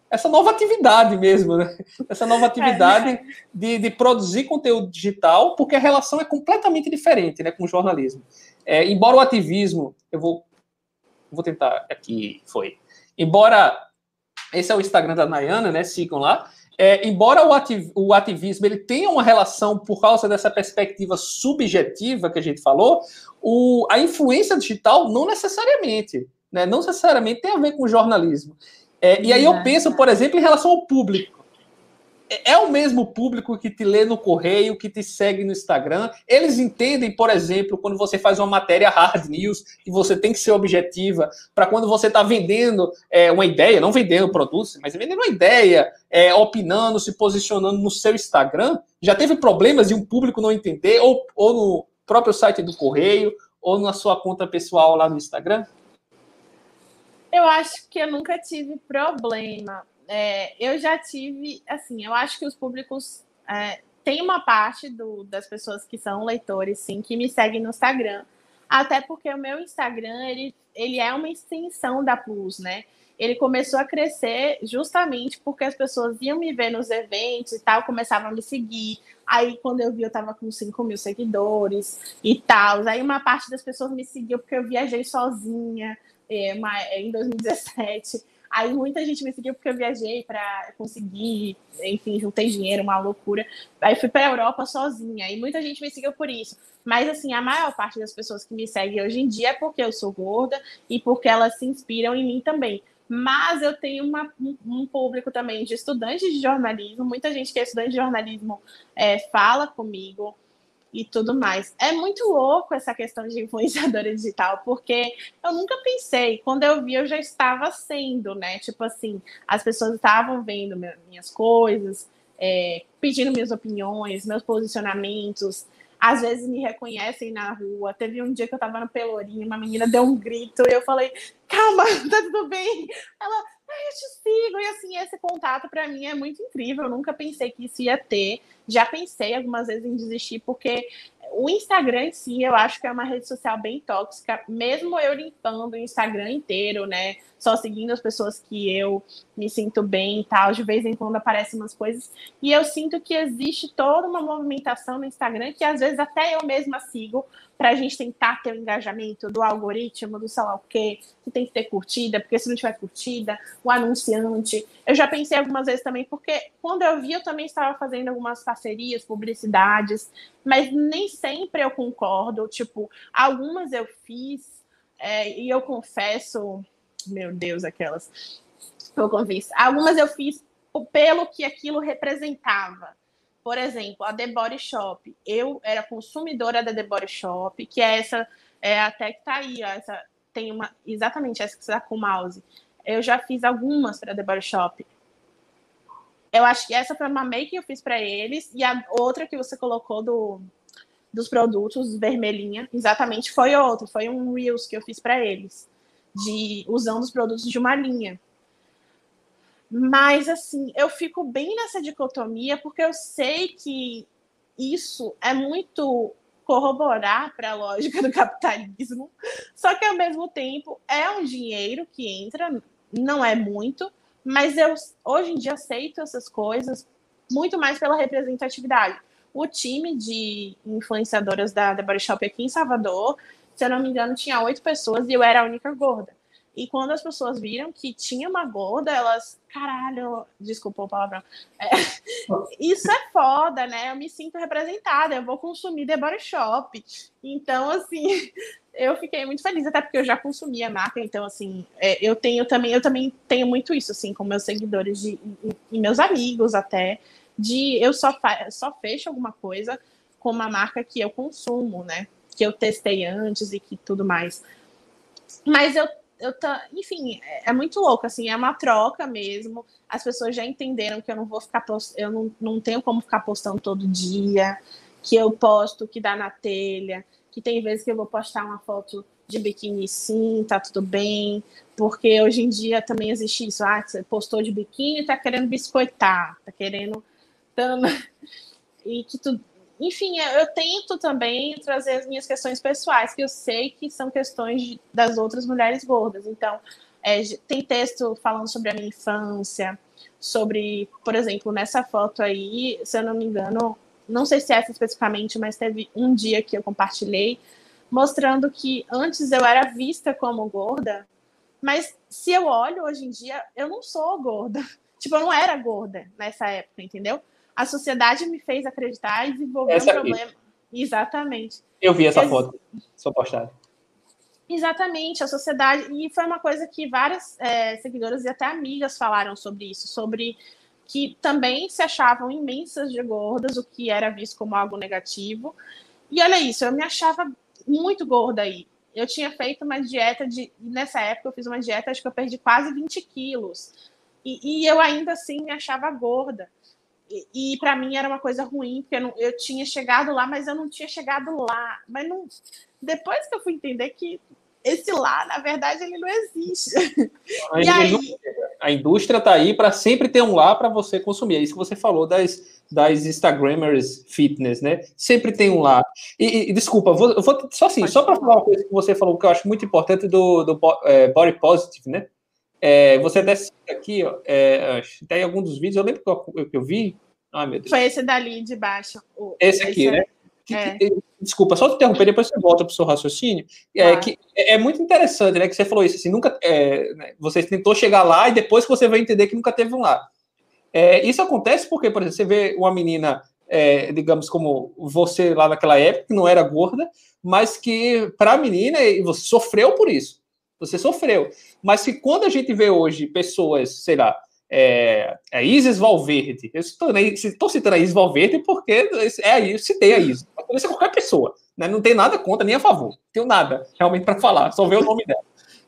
essa nova atividade mesmo, né? Essa nova atividade é. de, de produzir conteúdo digital, porque a relação é completamente diferente, né, com o jornalismo. É, embora o ativismo, eu vou Vou tentar aqui, foi. Embora esse é o Instagram da Nayana, né? Sigam lá. É, embora o, ativ, o, ativismo ele tenha uma relação por causa dessa perspectiva subjetiva que a gente falou, o, a influência digital não necessariamente, né? Não necessariamente tem a ver com jornalismo. É, e aí eu penso, por exemplo, em relação ao público é o mesmo público que te lê no correio, que te segue no Instagram. Eles entendem, por exemplo, quando você faz uma matéria hard news, que você tem que ser objetiva, para quando você está vendendo é, uma ideia, não vendendo produtos, mas vendendo uma ideia, é, opinando, se posicionando no seu Instagram. Já teve problemas de um público não entender, ou, ou no próprio site do correio, ou na sua conta pessoal lá no Instagram? Eu acho que eu nunca tive problema. É, eu já tive, assim, eu acho que os públicos é, tem uma parte do, das pessoas que são leitores, sim, que me seguem no Instagram. Até porque o meu Instagram, ele, ele é uma extensão da Plus, né? Ele começou a crescer justamente porque as pessoas iam me ver nos eventos e tal, começavam a me seguir. Aí, quando eu vi, eu tava com 5 mil seguidores e tal. Aí, uma parte das pessoas me seguiu porque eu viajei sozinha é, uma, em 2017. Aí muita gente me seguiu porque eu viajei para conseguir, enfim, juntei dinheiro, uma loucura. Aí fui para a Europa sozinha e muita gente me seguiu por isso. Mas assim, a maior parte das pessoas que me seguem hoje em dia é porque eu sou gorda e porque elas se inspiram em mim também. Mas eu tenho uma, um, público também de estudantes de jornalismo. Muita gente que é estudante de jornalismo é, fala comigo e tudo mais. É muito louco essa questão de influenciadora digital, porque eu nunca pensei, quando eu vi, eu já estava sendo, né? Tipo assim, as pessoas estavam vendo minhas coisas, é, pedindo minhas opiniões, meus posicionamentos. Às vezes me reconhecem na rua. Teve um dia que eu tava no Pelourinho, uma menina deu um grito e eu falei: Calma, tá tudo bem. Ela, eu te sigo. E assim, esse contato para mim é muito incrível. Eu nunca pensei que isso ia ter. Já pensei algumas vezes em desistir, porque o Instagram em si, eu acho que é uma rede social bem tóxica, mesmo eu limpando o Instagram inteiro, né? Só seguindo as pessoas que eu me sinto bem e tal, de vez em quando aparecem umas coisas. E eu sinto que existe toda uma movimentação no Instagram que às vezes até eu mesma sigo para a gente tentar ter o engajamento do algoritmo, do sei lá o quê, que tem que ter curtida, porque se não tiver curtida, o anunciante. Eu já pensei algumas vezes também, porque quando eu vi, eu também estava fazendo algumas parcerias, publicidades, mas nem sempre eu concordo. Tipo, algumas eu fiz, é, e eu confesso, meu Deus, aquelas. Eu confesso. Algumas eu fiz pelo que aquilo representava. Por exemplo, a The Body Shop. Eu era consumidora da The Body Shop, que é essa, é até que tá aí, ó, essa, tem uma, exatamente essa que você tá com o mouse. Eu já fiz algumas para The Body Shop. Eu acho que essa foi uma make que eu fiz para eles, e a outra que você colocou do, dos produtos, vermelhinha, exatamente, foi outra, foi um Reels que eu fiz para eles, de usando os produtos de uma linha. Mas, assim, eu fico bem nessa dicotomia, porque eu sei que isso é muito corroborar para a lógica do capitalismo, só que ao mesmo tempo é um dinheiro que entra, não é muito, mas eu hoje em dia aceito essas coisas muito mais pela representatividade. O time de influenciadoras da The Body Shop aqui em Salvador, se eu não me engano, tinha oito pessoas e eu era a única gorda. E quando as pessoas viram que tinha uma gorda, elas, caralho, desculpa o palavrão. É, isso é foda, né? Eu me sinto representada, eu vou consumir The Body Shop. Então, assim, eu fiquei muito feliz, até porque eu já consumia a marca, então, assim, é, eu tenho também, eu também tenho muito isso, assim, com meus seguidores de, e, e meus amigos até, de eu só, só fecho alguma coisa com uma marca que eu consumo, né? Que eu testei antes e que tudo mais. Mas eu eu tá, enfim, é, é, muito louco, assim, é uma troca mesmo. As pessoas já entenderam que eu não vou ficar post... eu não, não tenho como ficar postando todo dia, que eu posto que dá na telha, que tem vezes que eu vou postar uma foto de biquíni sim, tá tudo bem, porque hoje em dia também existe isso, ah, você postou de biquíni, tá querendo biscoitar, tá querendo e que tu, enfim, eu tento também trazer as minhas questões pessoais, que eu sei que são questões das outras mulheres gordas. Então, é, tem texto falando sobre a minha infância, sobre, por exemplo, nessa foto aí, se eu não me engano, não sei se é essa especificamente, mas teve um dia que eu compartilhei, mostrando que antes eu era vista como gorda, mas se eu olho hoje em dia, eu não sou gorda. Tipo, eu não era gorda nessa época, entendeu? A sociedade me fez acreditar e desenvolver essa um problema. Aqui. Exatamente. Eu vi essa foto, sua postagem. Exatamente, a sociedade. E foi uma coisa que várias é, seguidoras e até amigas falaram sobre isso, sobre que também se achavam imensas de gordas, o que era visto como algo negativo. E olha isso, eu me achava muito gorda aí. Eu tinha feito uma dieta de. Nessa época, eu fiz uma dieta, acho que eu perdi quase 20 quilos. E, e eu ainda assim me achava gorda. E, e para mim era uma coisa ruim, porque eu, não, eu, tinha chegado lá, mas eu não tinha chegado lá. Mas não, depois que eu fui entender que esse lá, na verdade, ele não existe. A, e aí... a indústria está aí para sempre ter um lá para você consumir. É isso que você falou das, das Instagramers fitness, né? Sempre tem um lá. E, e desculpa, vou, vou só assim, só para falar uma coisa que você falou que eu acho muito importante do, do é, body positive, né? É, você até aqui, ó, é, tem algum dos vídeos, eu lembro que eu, que eu vi. Ai, meu Deus. Foi esse dali de baixo. O, esse aqui, esse né? É. que, desculpa, só te interromper, depois você volta para o seu raciocínio. É, que é, é, muito interessante, né? Que você falou isso, assim, nunca. É, né, você tentou chegar lá e depois que você vai entender que nunca teve um lá. É, isso acontece porque, por exemplo, você vê uma menina, é, digamos, como você lá naquela época, que não era gorda, mas que, para a menina, você sofreu por isso. Você sofreu. Mas que quando a gente vê hoje pessoas, sei lá, é, é Isis Valverde. Eu estou citando a Isis Valverde porque é eu citei a Isis. Pode ser qualquer pessoa. Né? Não tem nada contra nem a favor. Não tenho nada realmente para falar, só ver o nome dela.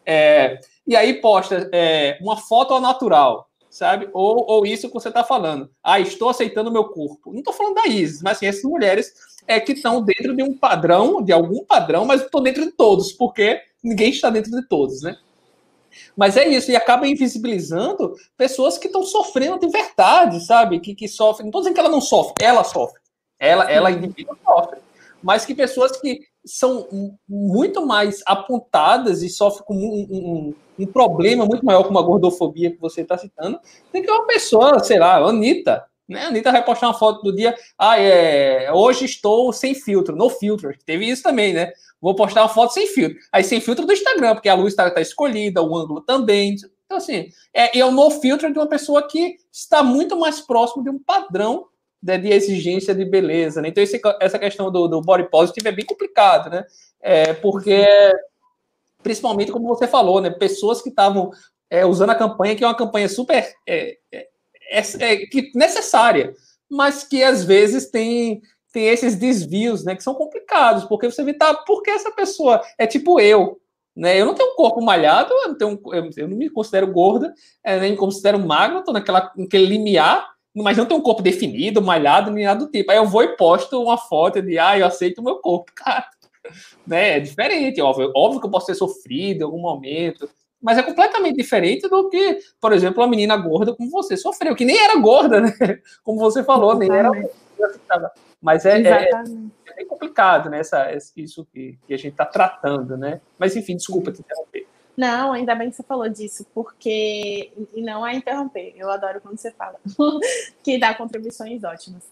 É, e aí posta é, uma foto ao natural sabe? Ou, ou isso que você está falando. Ah, estou aceitando meu corpo. Não estou falando da Isis, mas sim essas mulheres é que estão dentro de um padrão, de algum padrão, mas estou dentro de todos, porque ninguém está dentro de todos, né? Mas é isso, e acaba invisibilizando pessoas que estão sofrendo de verdade, sabe? Que, que sofrem. Não estou dizendo que ela não sofre, ela sofre. Ela, ela indivíduo, sofre. Mas que pessoas que são muito mais apontadas e sofrem com um, um, um problema muito maior como a gordofobia que você está citando, do que uma pessoa, sei lá, Anitta. Né? A Anitta vai postar uma foto do dia, ah, é, hoje estou sem filtro, no filtro. Teve isso também, né? Vou postar uma foto sem filtro. Aí sem filtro do Instagram, porque a luz está tá escolhida, o ângulo também. Então, assim, é, é o no filtro de uma pessoa que está muito mais próximo de um padrão de, de exigência de beleza. Né? Então, esse, essa questão do, do body positive é bem complicado, né? É, porque, principalmente, como você falou, né? Pessoas que estavam é, usando a campanha, que é uma campanha super é, é, é, é necessária, mas que às vezes tem tem esses desvios, né, que são complicados, porque você vê, tá, porque essa pessoa é tipo eu, né? Eu não tenho um corpo malhado, eu não, tenho, eu não me considero gorda, é, nem me considero magro, estou naquele limiar, mas não tenho um corpo definido, malhado, nem nada do tipo. Aí eu vou e posto uma foto de, ah, eu aceito o meu corpo, cara. Né? É diferente, óbvio, óbvio que eu posso ser sofrido em algum momento, mas é completamente diferente do que, por exemplo, uma menina gorda como você sofreu, que nem era gorda, né? Como você falou, nem era. Mas é, é, é, bem complicado, né? Essa, isso que, que a gente está tratando, né? Mas enfim, desculpa te interromper. Não, ainda bem que você falou disso, porque. E não é interromper, eu adoro quando você fala, que dá contribuições ótimas.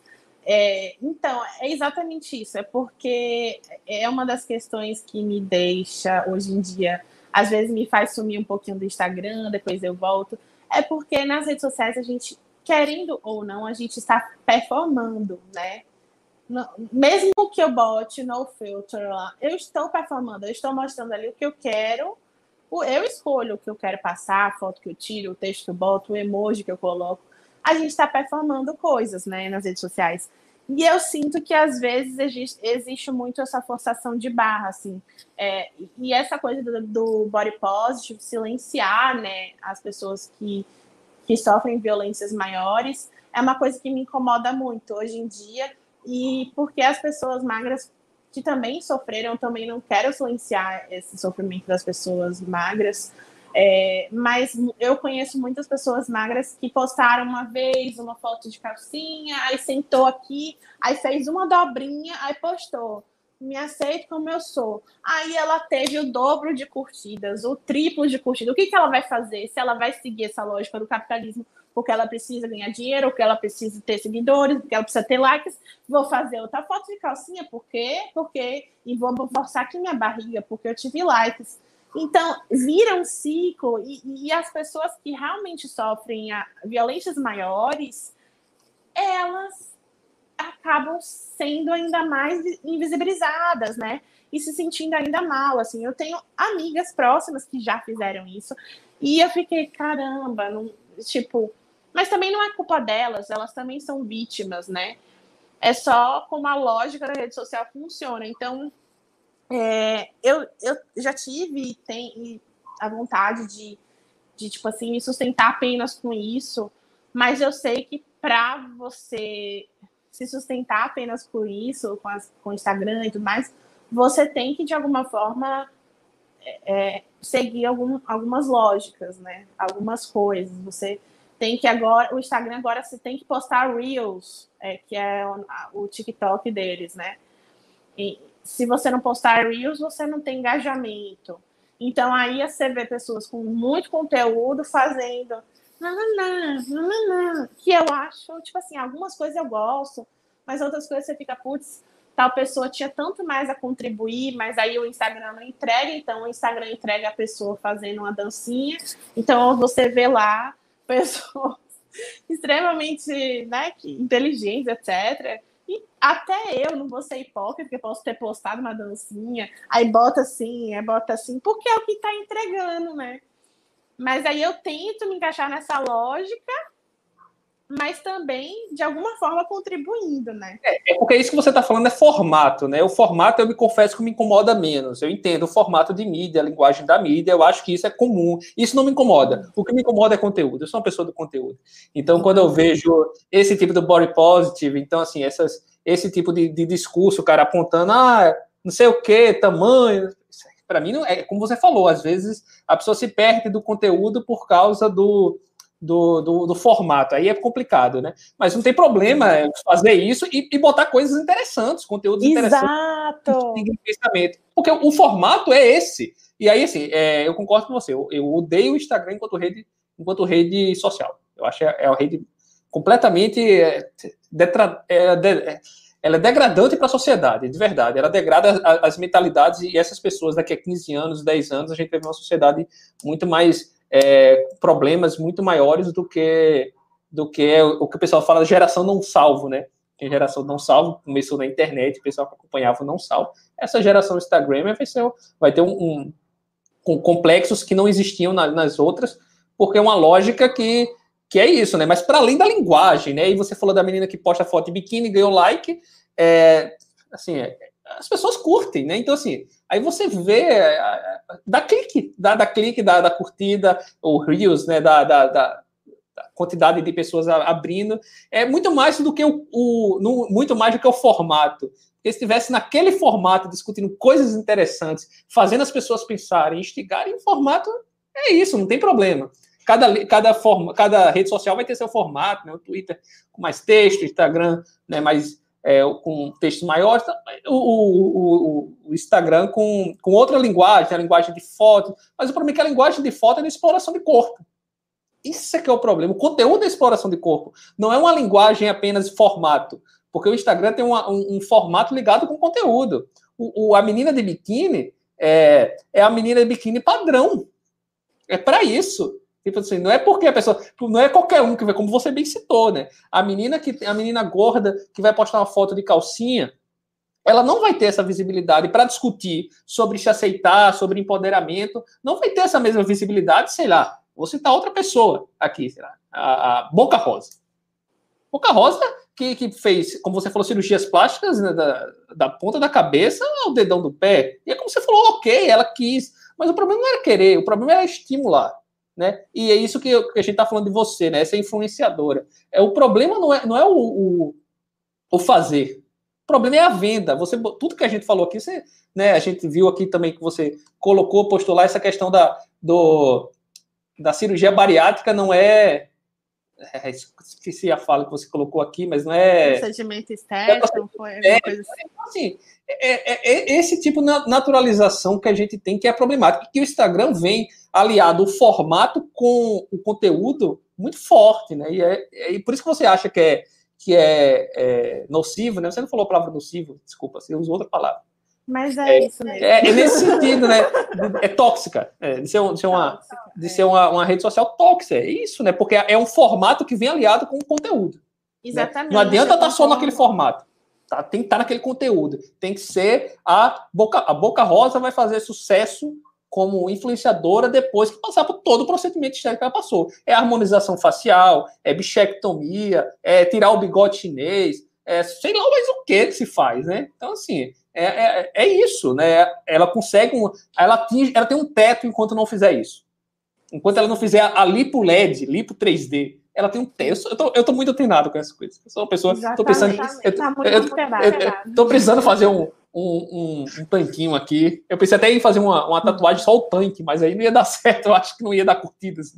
É, então, é exatamente isso, é porque é uma das questões que me deixa hoje em dia, às vezes me faz sumir um pouquinho do Instagram, depois eu volto. É porque nas redes sociais a gente, querendo ou não, a gente está performando, né? mesmo que eu bote no filter lá, eu estou performando, eu estou mostrando ali o que eu quero, eu escolho o que eu quero passar, a foto que eu tiro, o texto que eu boto, o emoji que eu coloco. A gente está performando coisas, né, nas redes sociais. E eu sinto que às vezes existe, existe muito essa forçação de barra, assim. É, e essa coisa do, do, body positive, silenciar, né, as pessoas que, que sofrem violências maiores, é uma coisa que me incomoda muito hoje em dia e porque as pessoas magras que também sofreram, também não quero silenciar esse sofrimento das pessoas magras, é, mas eu conheço muitas pessoas magras que postaram uma vez uma foto de calcinha, aí sentou aqui, aí fez uma dobrinha, aí postou. Me aceito como eu sou. Aí ela teve o dobro de curtidas, o triplo de curtidas. O que, que ela vai fazer se ela vai seguir essa lógica do capitalismo? porque ela precisa ganhar dinheiro, porque ela precisa ter seguidores, porque ela precisa ter likes. Vou fazer outra foto de calcinha, por quê? Porque e vou forçar aqui minha barriga, porque eu tive likes. Então, vira um ciclo e, e as pessoas que realmente sofrem violências maiores, elas acabam sendo ainda mais invisibilizadas, né? E se sentindo ainda mal, assim. Eu tenho amigas próximas que já fizeram isso e eu fiquei, caramba, não, tipo, mas também não é culpa delas, elas também são vítimas, né? É só como a lógica da rede social funciona. Então, é, eu, eu já tive tenho a vontade de, de, tipo assim, me sustentar apenas com isso, mas eu sei que para você se sustentar apenas por isso, com, as, com o Instagram e tudo mais, você tem que, de alguma forma, é, seguir algum, algumas lógicas, né? Algumas coisas. Você tem que agora, o Instagram agora você tem que postar Reels, é, que é o, o, TikTok deles, né? E se você não postar Reels, você não tem engajamento. Então aí você vê pessoas com muito conteúdo fazendo que eu acho, tipo assim, algumas coisas eu gosto, mas outras coisas você fica, putz, tal pessoa tinha tanto mais a contribuir, mas aí o Instagram não entrega, então o Instagram entrega a pessoa fazendo uma dancinha. Então você vê lá pessoas extremamente né, inteligentes, etc. E até eu não vou ser hipócrita, porque posso ter postado uma dancinha, aí bota assim, aí bota assim, porque é o que está entregando, né? Mas aí eu tento me encaixar nessa lógica mas também, de alguma forma, contribuindo, né? É, é porque isso que você está falando é formato, né? O formato, eu me confesso que me incomoda menos. Eu entendo o formato de mídia, a linguagem da mídia, eu acho que isso é comum. Isso não me incomoda. O que me incomoda é conteúdo. Eu sou uma pessoa do conteúdo. Então, quando eu vejo esse tipo de body positive, então, assim, essas, esse tipo de, de discurso, o cara apontando, ah, não sei o que, tamanho. Para mim, não é como você falou, às vezes a pessoa se perde do conteúdo por causa do do, do, do, formato. Aí é complicado, né? Mas não tem problema fazer isso e, e botar coisas interessantes, conteúdos Exato. interessantes. Exato! Porque o, o, formato é esse. E aí, assim, é, eu concordo com você. Eu, eu, odeio o Instagram enquanto rede, enquanto rede social. Eu acho que é, é uma rede completamente. É, detra, é, de, é, ela é degradante para a sociedade, de verdade. Ela degrada as mentalidades e essas pessoas daqui a 15 anos, 10 anos, a gente vai ver uma sociedade muito mais é, problemas muito maiores do que do que o que o pessoal fala geração não salvo, né? Que geração não salvo começou na internet, o pessoal que acompanhava não salvo. Essa geração Instagram vai, ser, vai ter um, um com complexos que não existiam na, nas outras, porque é uma lógica que, que é isso, né? Mas para além da linguagem, né? E você falou da menina que posta foto de biquíni, ganhou like, é, assim, é, as pessoas curtem, né? Então, assim, aí você vê, dá clique, dá, dá clique, dá, dá curtida, ou Reels, né? Da, da, da, quantidade de pessoas abrindo. É muito mais do que o, o no, muito mais do que o formato. Se estivesse naquele formato, discutindo coisas interessantes, fazendo as pessoas pensarem, instigarem, o formato é isso, não tem problema. Cada, cada, forma, cada rede social vai ter seu formato, né? O Twitter com mais texto, Instagram né, mais é, com textos maiores, o, o, o, Instagram com, com outra linguagem, a linguagem de foto, mas o problema é que a linguagem de foto é de exploração de corpo. Isso é que é o problema. O conteúdo é exploração de corpo. Não é uma linguagem apenas formato. Porque o Instagram tem uma, um, um, formato ligado com conteúdo. O, o, a menina de biquíni é, é a menina de biquíni padrão. É para isso. Tipo assim, não é porque a pessoa. Não é qualquer um que vai, como você bem citou, né? A menina que a menina gorda que vai postar uma foto de calcinha, ela não vai ter essa visibilidade para discutir sobre se aceitar, sobre empoderamento, não vai ter essa mesma visibilidade, sei lá. Vou citar outra pessoa aqui, sei lá, a, a Boca Rosa. Boca Rosa, que, que fez, como você falou, cirurgias plásticas né, da, da ponta da cabeça ao dedão do pé. E é como você falou, ok, ela quis. Mas o problema não era querer, o problema era estimular né? E é isso que, a gente está falando de você, né? Essa influenciadora. É, o problema não é, não é o, o, o fazer. O problema é a venda. Você, tudo que a gente falou aqui, você, né, a gente viu aqui também que você colocou, postou lá essa questão da, do, da cirurgia bariátrica não é, é, esqueci a fala que você colocou aqui, mas não é. Procedimento estético, foi é, coisa assim. assim é, é, é, esse tipo de naturalização que a gente tem que é problemático. E o Instagram vem aliado o formato com o conteúdo muito forte, né? E, é, é e por isso que você acha que é, que é, é, nocivo, né? Você não falou a palavra nocivo, desculpa, você usou outra palavra. Mas é, é isso mesmo. É, é, nesse sentido, né? É tóxica. É, de ser, de ser, uma, de ser uma, uma rede social tóxica. É isso, né? Porque é um formato que vem aliado com o conteúdo. Né? Exatamente. Né? Não adianta estar tá só naquele formato. Tá? Tem que estar tá naquele conteúdo. Tem que ser a Boca, a Boca Rosa vai fazer sucesso como influenciadora depois que passar por todo o procedimento estético que ela passou. É harmonização facial, é bichectomia, é tirar o bigode chinês, é sei lá mais o que que se faz, né? Então, assim, é, é, é isso, né? Ela consegue, um, ela, atinge, ela tem um teto enquanto não fizer isso. Enquanto ela não fizer a lipo LED, lipo 3D, ela tem um teto. Eu tô, eu tô muito treinado com essas coisas. Eu sou uma pessoa. Exatamente. Tô pensando. Eu, tá eu, eu, eu, tô precisando fazer um, um, um, um, tanquinho aqui. Eu pensei até em fazer uma, uma, tatuagem só o tanque, mas aí não ia dar certo. Eu acho que não ia dar curtidas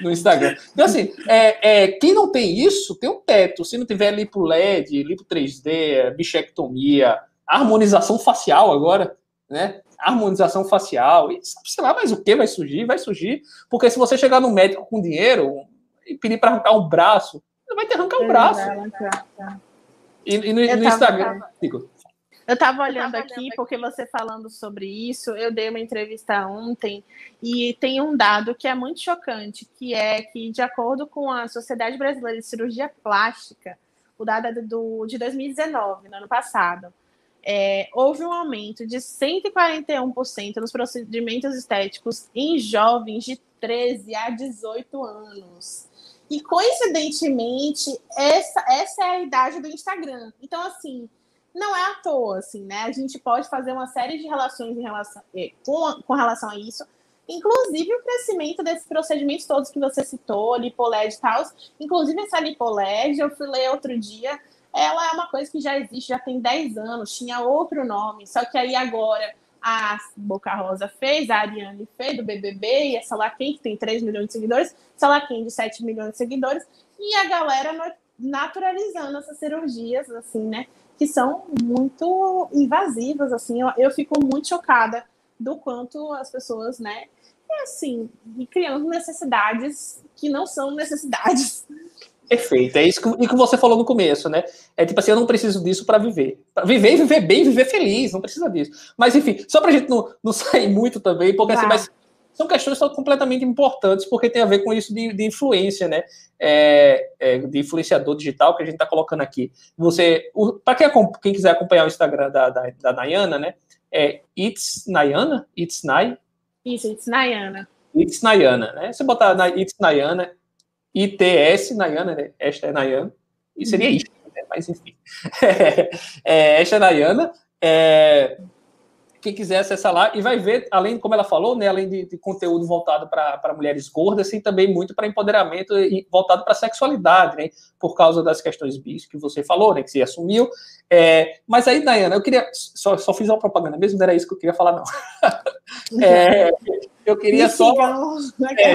no Instagram. Então, assim, é, é, quem não tem isso, tem um teto. Se não tiver lipo LED, lipo 3D, bichectomia, harmonização facial agora, né? Harmonização facial, e sei lá mais o que vai surgir, vai surgir. Porque se você chegar no médico com dinheiro e pedir para arrancar um braço, você vai ter que arrancar um braço. E, e no, no Instagram. Tava... Eu estava olhando aqui, porque você falando sobre isso, eu dei uma entrevista ontem e tem um dado que é muito chocante, que é que, de acordo com a Sociedade Brasileira de Cirurgia Plástica, o dado é do, de 2019, no ano passado, é, houve um aumento de 141% nos procedimentos estéticos em jovens de 13 a 18 anos. E, coincidentemente, essa, essa é a idade do Instagram. Então, assim, não é à toa, assim, né? A gente pode fazer uma série de relações relação, eh, com, com relação a isso, inclusive o crescimento desses procedimentos todos que você citou, lipoled e tal. Inclusive, essa lipoled, eu fui ler outro dia, ela é uma coisa que já existe, já tem 10 anos, tinha outro nome, só que aí agora a Boca Rosa fez, a Ariane fez do BBB, e essa Laquem, que tem 3 milhões de seguidores, essa Laquem de 7 milhões de seguidores, e a galera naturalizando essas cirurgias, assim, né? que são muito invasivas, assim, eu, eu fico muito chocada do quanto as pessoas, né, e assim, criando necessidades que não são necessidades. Perfeito, é isso que, que você falou no começo, né? É tipo assim, eu não preciso disso para viver. Pra viver, viver bem, viver feliz, não precisa disso. Mas enfim, só para a gente não, não sair muito também, porque assim, mas são questões que são completamente importantes, porque tem a ver com isso de, de influência, né? É, é, de influenciador digital que a gente está colocando aqui. Você, para quem, quem, quiser acompanhar o Instagram da, da, da Nayana, né? É It's Nayana? It's Nay? Isso, It's Nayana. It's Nayana, né? Você botar na It's Nayana, ITS Nayana, né? Esta é Nayana, e seria uhum. isso, né? Mas enfim. é, esta é Nayana. É, quem quiser acessar lá e vai ver, além, como ela falou, né, além de, de conteúdo voltado para mulheres gordas, tem também muito para empoderamento e voltado para sexualidade, né, por causa das questões bis que você falou, né, que você assumiu. É, mas aí, Dayana, eu queria, só, só fiz uma propaganda mesmo, não era isso que eu queria falar, não. é, eu queria só. É,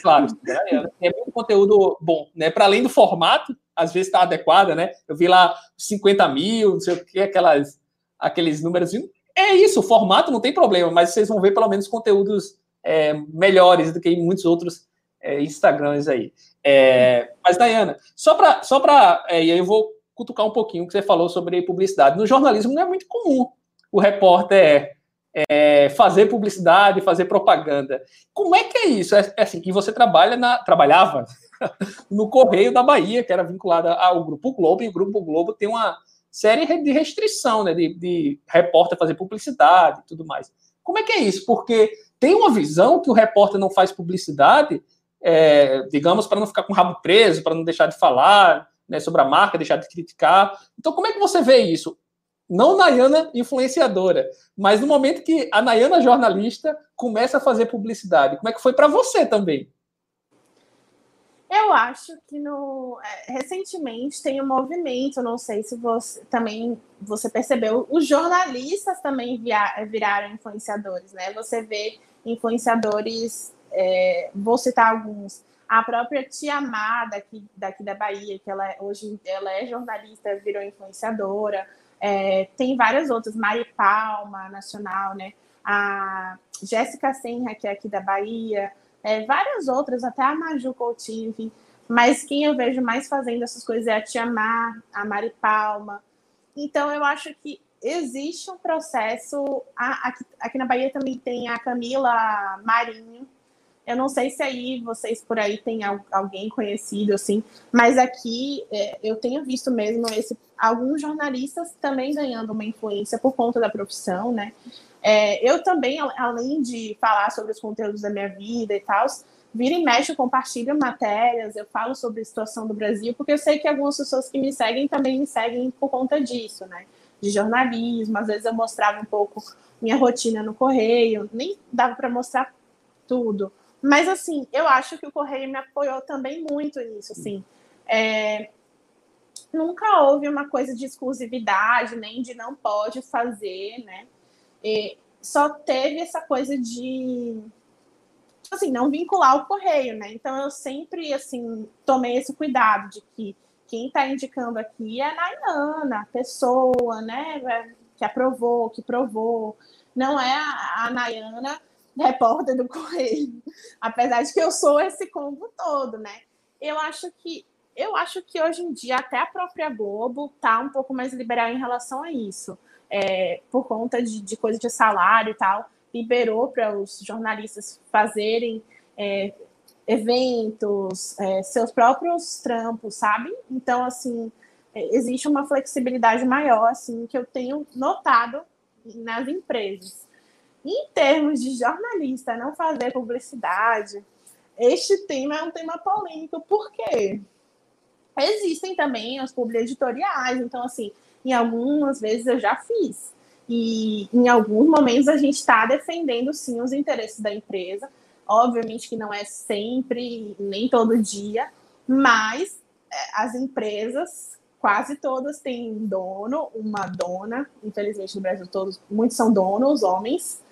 claro, né, é muito conteúdo bom, né, para além do formato, às vezes está adequada, né, eu vi lá 50 mil, não sei o que, aquelas aqueles números é isso, o formato não tem problema, mas vocês vão ver pelo menos conteúdos é, melhores do que em muitos outros é, Instagrams aí. É, mas, Dayana, só para. Só é, e aí eu vou cutucar um pouquinho o que você falou sobre publicidade. No jornalismo não é muito comum o repórter é, fazer publicidade, fazer propaganda. Como é que é isso? É, é assim, e você trabalha na, trabalhava no Correio da Bahia, que era vinculada ao Grupo Globo, e o Grupo Globo tem uma série de restrição, né, de, de repórter fazer publicidade e tudo mais. Como é que é isso? Porque tem uma visão que o repórter não faz publicidade, é, digamos, para não ficar com o rabo preso, para não deixar de falar né, sobre a marca, deixar de criticar. Então, como é que você vê isso? Não Nayana influenciadora, mas no momento que a Nayana jornalista começa a fazer publicidade, como é que foi para você também? Eu acho que no é, recentemente tem um movimento, não sei se você também você percebeu, os jornalistas também via, viraram influenciadores, né? Você vê influenciadores, é, vou citar alguns, a própria Tia Amada daqui, daqui da Bahia, que ela é, hoje ela é jornalista, virou influenciadora. É, tem várias outras, Mari Palma, nacional, né? A Jéssica Senra, que é aqui da Bahia é, várias outras, até a Maju Coutinho, enfim. Mas quem eu vejo mais fazendo essas coisas é a Tia Mar, a Mari Palma. Então, eu acho que existe um processo. Aqui, aqui na Bahia também tem a Camila Marinho. Eu não sei se aí vocês por aí têm alguém conhecido, assim, mas aqui é, eu tenho visto mesmo esse, alguns jornalistas também ganhando uma influência por conta da profissão, né? É, eu também, além de falar sobre os conteúdos da minha vida e tal, vira e mexe, eu compartilho matérias, eu falo sobre a situação do Brasil, porque eu sei que algumas pessoas que me seguem também me seguem por conta disso, né? De jornalismo, às vezes eu mostrava um pouco minha rotina no correio, nem dava para mostrar tudo. Mas assim, eu acho que o correio me apoiou também muito nisso, assim. É, nunca houve uma coisa de exclusividade, nem de não pode fazer, né? E só teve essa coisa de assim, não vincular o correio, né? Então eu sempre assim tomei esse cuidado de que quem está indicando aqui é a Nayana, a pessoa, né, que aprovou, que provou. Não é a, a Nayana, repórter do Correio. Apesar de que eu sou esse combo todo, né? Eu acho que eu acho que hoje em dia até a própria Globo tá um pouco mais liberal em relação a isso. É, por conta de, de coisa de salário e tal, liberou para os jornalistas fazerem é, eventos, é, seus próprios trampos, sabe? Então, assim, é, existe uma flexibilidade maior, assim, que eu tenho notado nas empresas. Em termos de jornalista não fazer publicidade, este tema é um tema polêmico, por quê? Existem também os publi editoriais, então, assim, em algumas vezes eu já fiz. E em alguns momentos a gente está defendendo, sim, os interesses da empresa. Obviamente que não é sempre, nem todo dia, mas é, as empresas, quase todas têm dono, uma dona. Infelizmente, no Brasil, todos, muitos são donos, homens,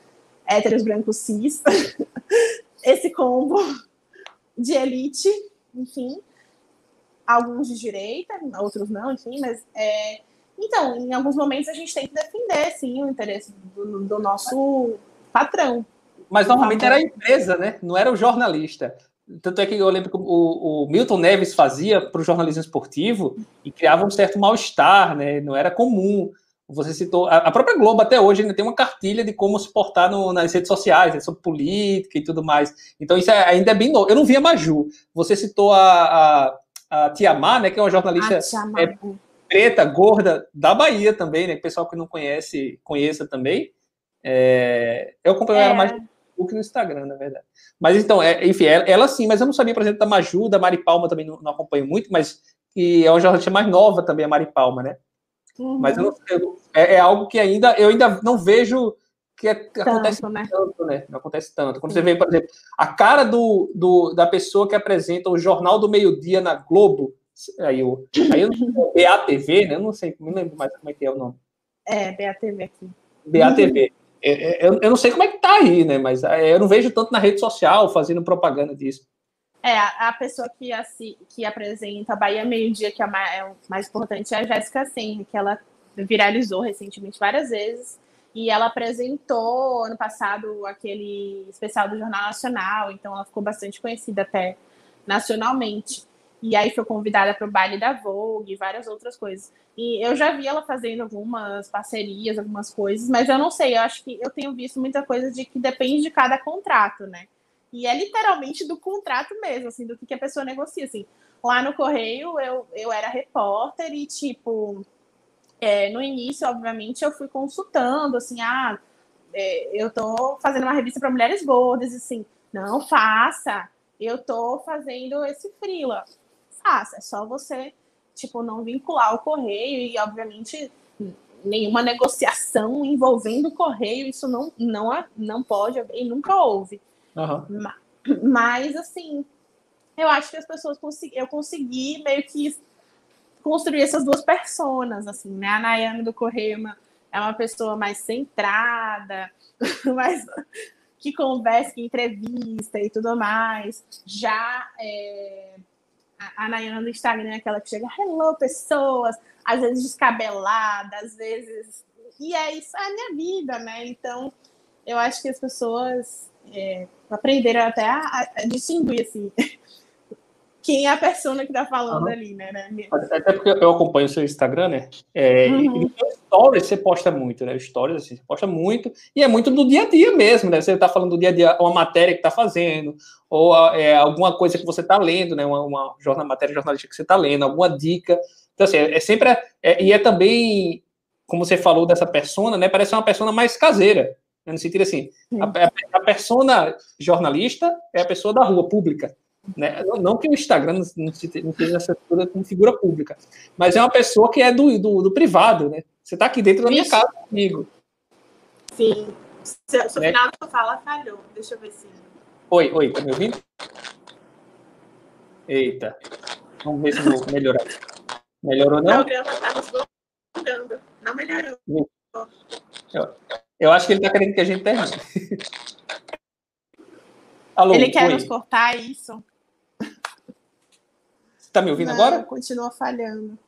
héteros, brancos, cis. Esse combo de elite, enfim alguns de direita, outros não, enfim, mas é, então, em alguns momentos a gente tem que defender, sim, o interesse do, do nosso patrão. Mas normalmente era a empresa, né? Não era o jornalista. Tanto é que eu lembro que o, o Milton Neves fazia para o jornalismo esportivo e criava um certo mal-estar, né? Não era comum. Você citou. A, própria Globo até hoje ainda tem uma cartilha de como se portar no, nas redes sociais, né? sobre política e tudo mais. Então, isso é, ainda é bem novo. Eu não vi a Maju. Você citou a, a a Tia Má, né, que é uma jornalista é, preta, gorda, da Bahia também, né? Que o pessoal que não conhece, conheça também. É, eu acompanho é. ela mais no Facebook no Instagram, na verdade. Mas então, é, enfim, ela, ela, sim, mas eu não sabia, por exemplo, da Maju, da Mari Palma também não, não acompanho muito, mas que é uma jornalista mais nova também, a Mari Palma, né? Uhum. Mas eu, eu, é, é, algo que ainda eu ainda não vejo que, é, tanto, acontece né? tanto, né? Não acontece tanto. Quando Sim. você vê, por exemplo, a cara do, do, da pessoa que apresenta o Jornal do Meio-Dia na Globo, aí o aí eu BATV, né? Eu não sei, não lembro mais como é que é o nome. É, BATV aqui. BATV. É, é, eu, eu não sei como é que tá aí, né? Mas é, eu não vejo tanto na rede social fazendo propaganda disso. É, a, a pessoa que, assim, que apresenta a Bahia Meio-Dia, que é, é o mais importante, é a Jéssica Senra, que ela viralizou recentemente várias vezes e ela apresentou ano passado aquele especial do Jornal Nacional, então ela ficou bastante conhecida até nacionalmente. E aí foi convidada para o baile da Vogue e várias outras coisas. E eu já vi ela fazendo algumas parcerias, algumas coisas, mas eu não sei, eu acho que eu tenho visto muita coisa de que depende de cada contrato, né? E é literalmente do contrato mesmo, assim, do que, que a pessoa negocia, assim. Lá no Correio, eu, eu era repórter e, tipo, é, no início, obviamente, eu fui consultando, assim, ah, é, eu tô fazendo uma revista para mulheres gordas, assim, não faça, eu tô fazendo esse frila. Faça, é só você, tipo, não vincular o correio e, obviamente, nenhuma negociação envolvendo o correio, isso não, não, não pode e nunca houve. Uhum. Mas, assim, eu acho que as pessoas consegui, eu consegui meio que construir essas duas personas, assim, né? A Nayane do Correio é uma pessoa mais centrada, mais que conversa, que entrevista e tudo mais. Já é, a, a Nayane do Instagram é aquela que chega, hello, pessoas, às vezes descabelada, às vezes. E é isso, é a minha vida, né? Então, eu acho que as pessoas é, aprenderam até a, a distinguir, assim, quem é a persona que tá falando uhum. ali, né, né? Até porque eu acompanho o seu Instagram, né? É, uhum. Stories você posta muito, né? Stories, assim, você posta muito, e é muito do dia a dia mesmo, né? Você tá falando do dia a dia, uma matéria que tá fazendo, ou é, alguma coisa que você tá lendo, né? Uma, uma jornal, matéria jornalística que você tá lendo, alguma dica. Então, assim, é, é sempre. É, e é também, como você falou dessa persona, né? Parece uma persona mais caseira. Né? No sentido assim, a, a persona jornalista é a pessoa da rua pública. Né? Não, que o Instagram não, não seja essa figura figura pública, mas é uma pessoa que é do, do, do privado, né? Você está aqui dentro da minha casa comigo. Sim. Seu, seu é. final da fala falhou. Deixa eu ver se. Oi, oi, tá me ouvindo? Eita. Vamos ver se vou melhorar. Melhorou, não? O programa está nos bloqueando. Não melhorou. Eu, eu acho que ele está querendo que a gente termine. Alô, ele quer oi. nos cortar isso? Você está me ouvindo Não, agora? Continua falhando.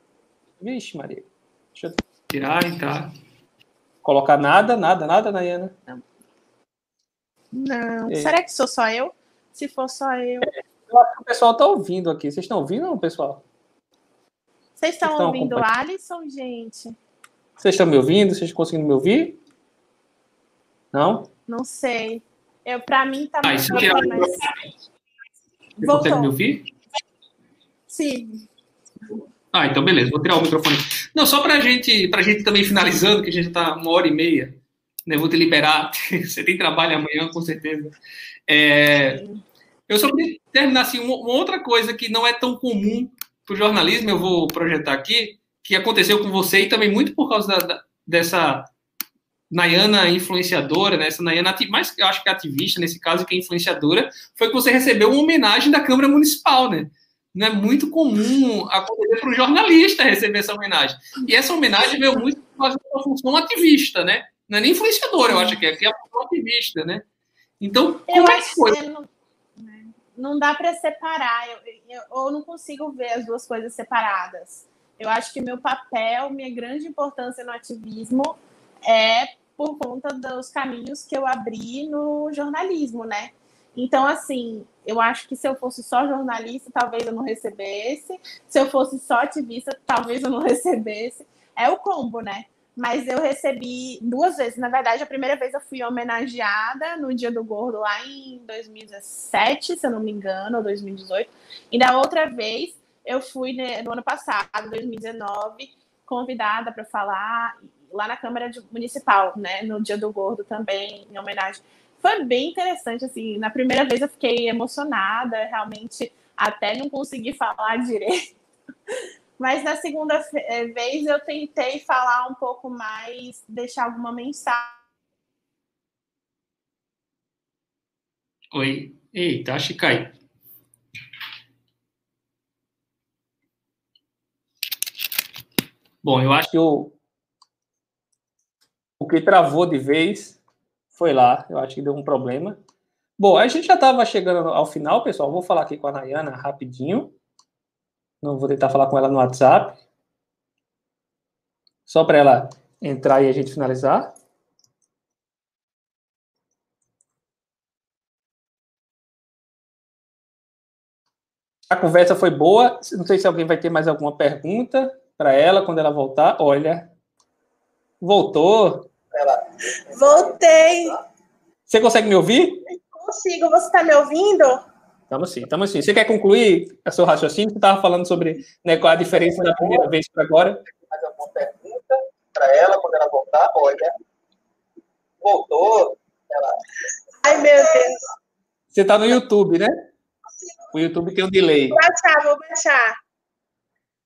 Vixe, Maria. Deixa eu Tirar e entrar. colocar nada, nada, nada, Nayana. Não. Ei. Será que sou só eu? Se for só eu. Eu acho que o pessoal está ouvindo aqui. Vocês estão ouvindo, não, pessoal? Vocês estão ouvindo o. Alisson, gente? Vocês estão me ouvindo? Vocês estão conseguindo me ouvir? Não? Não sei. Eu, pra mim tá Ah, muito se eu tirar o mas... Você consegue me Voltou. ouvir? Sim. Ah, então beleza, vou tirar o microfone. Não, só pra gente, pra gente também finalizando, que a gente tá uma hora e meia, né? Vou te liberar. Você tem trabalho amanhã, com certeza. É, eu só queria terminar assim, uma, uma outra coisa que não é tão comum para o jornalismo, eu vou projetar aqui, que aconteceu com você e também muito por causa da- da- dessa Nayana influenciadora, né? Essa Nayana, ati- mais eu acho que é ativista nesse caso, que é influenciadora, foi que você recebeu uma homenagem da Câmara Municipal, né? Não é muito comum acontecer para um jornalista receber essa homenagem. E essa homenagem veio muito da sua função ativista, né? Não é nem influenciadora, eu acho que é, que é a função ativista, né? Então, Eu como é que foi? que não, né, não dá para separar. Eu, eu, eu não consigo ver as duas coisas separadas. Eu acho que meu papel, minha grande importância no ativismo é por conta dos caminhos que eu abri no jornalismo, né? Então, assim, eu acho que se eu fosse só jornalista, talvez eu não recebesse. Se eu fosse só ativista, talvez eu não recebesse. É o combo, né? Mas eu recebi duas vezes. Na verdade, a primeira vez eu fui homenageada no Dia do Gordo lá em 2017, se eu não me engano, ou 2018. E da outra vez eu fui né, no ano passado, 2019, convidada para falar lá na Câmara de- Municipal, né, no Dia do Gordo também, em homenagem. Foi bem interessante, assim, na primeira vez eu fiquei emocionada, realmente até não consegui falar direito. Mas na segunda eh, vez eu tentei falar um pouco mais, deixar alguma mensagem. Oi. Eita, acho que cai. Bom, eu acho Acho que o, o que travou de vez foi lá. Eu acho que deu um problema. Bom, a gente já estava chegando ao final, pessoal. Vou falar aqui com a Nayana rapidinho. Não vou tentar falar com ela no WhatsApp. Só para ela entrar e a gente finalizar. A conversa foi boa. Não sei se alguém vai ter mais alguma pergunta para ela quando ela voltar. Olha, voltou. Voltei! Você consegue me ouvir? Consigo, você está me ouvindo? Estamos sim, estamos sim. Você quer concluir o seu raciocínio? Você estava falando sobre né, qual a diferença da primeira vez para agora. mais alguma pergunta para ela quando ela voltar? Olha, voltou. Ela, Ai, meu Deus. Você está no YouTube, né? O YouTube tem um delay. Vou baixar, vou baixar.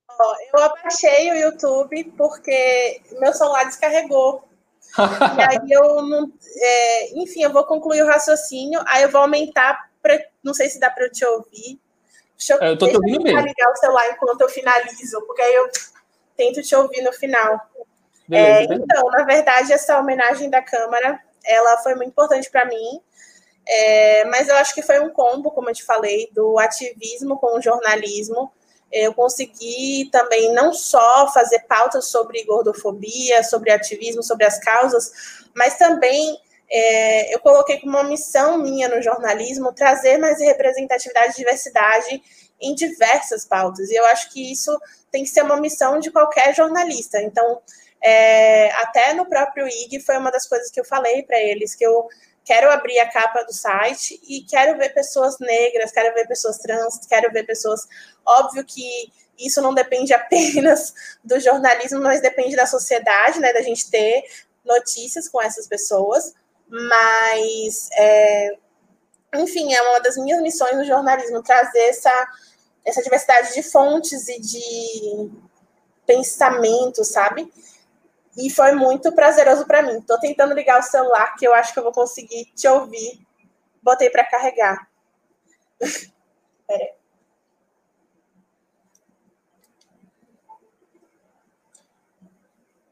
Ó, eu abaixei o YouTube porque meu celular descarregou. E aí eu não. é, enfim, eu vou concluir o raciocínio, aí eu vou aumentar. Pra, não sei se dá para eu te ouvir. Deixa Eu tô te deixa ouvindo bem. ligar o celular enquanto eu finalizo, porque aí eu tento te ouvir no final. Beleza, É, beleza. então, na verdade, essa homenagem da Câmara, ela foi muito importante para mim, é, mas eu acho que foi um combo, como eu te falei, do ativismo com o jornalismo. Eu consegui também não só fazer pautas sobre gordofobia, sobre ativismo, sobre as causas, mas também é, eu coloquei como uma missão minha no jornalismo trazer mais representatividade e diversidade em diversas pautas. E eu acho que isso tem que ser uma missão de qualquer jornalista. Então, é, até no próprio IG foi uma das coisas que eu falei para eles, que eu quero abrir a capa do site e quero ver pessoas negras, quero ver pessoas trans, quero ver pessoas. Óbvio que isso não depende apenas do jornalismo, mas depende da sociedade, né? Da gente ter notícias com essas pessoas. Mas, é, enfim, é uma das minhas missões no jornalismo trazer essa, essa diversidade de fontes e de pensamento, sabe? E foi muito prazeroso para mim. Tô tentando ligar o celular, que eu acho que eu vou conseguir te ouvir. Botei para carregar. Pera aí.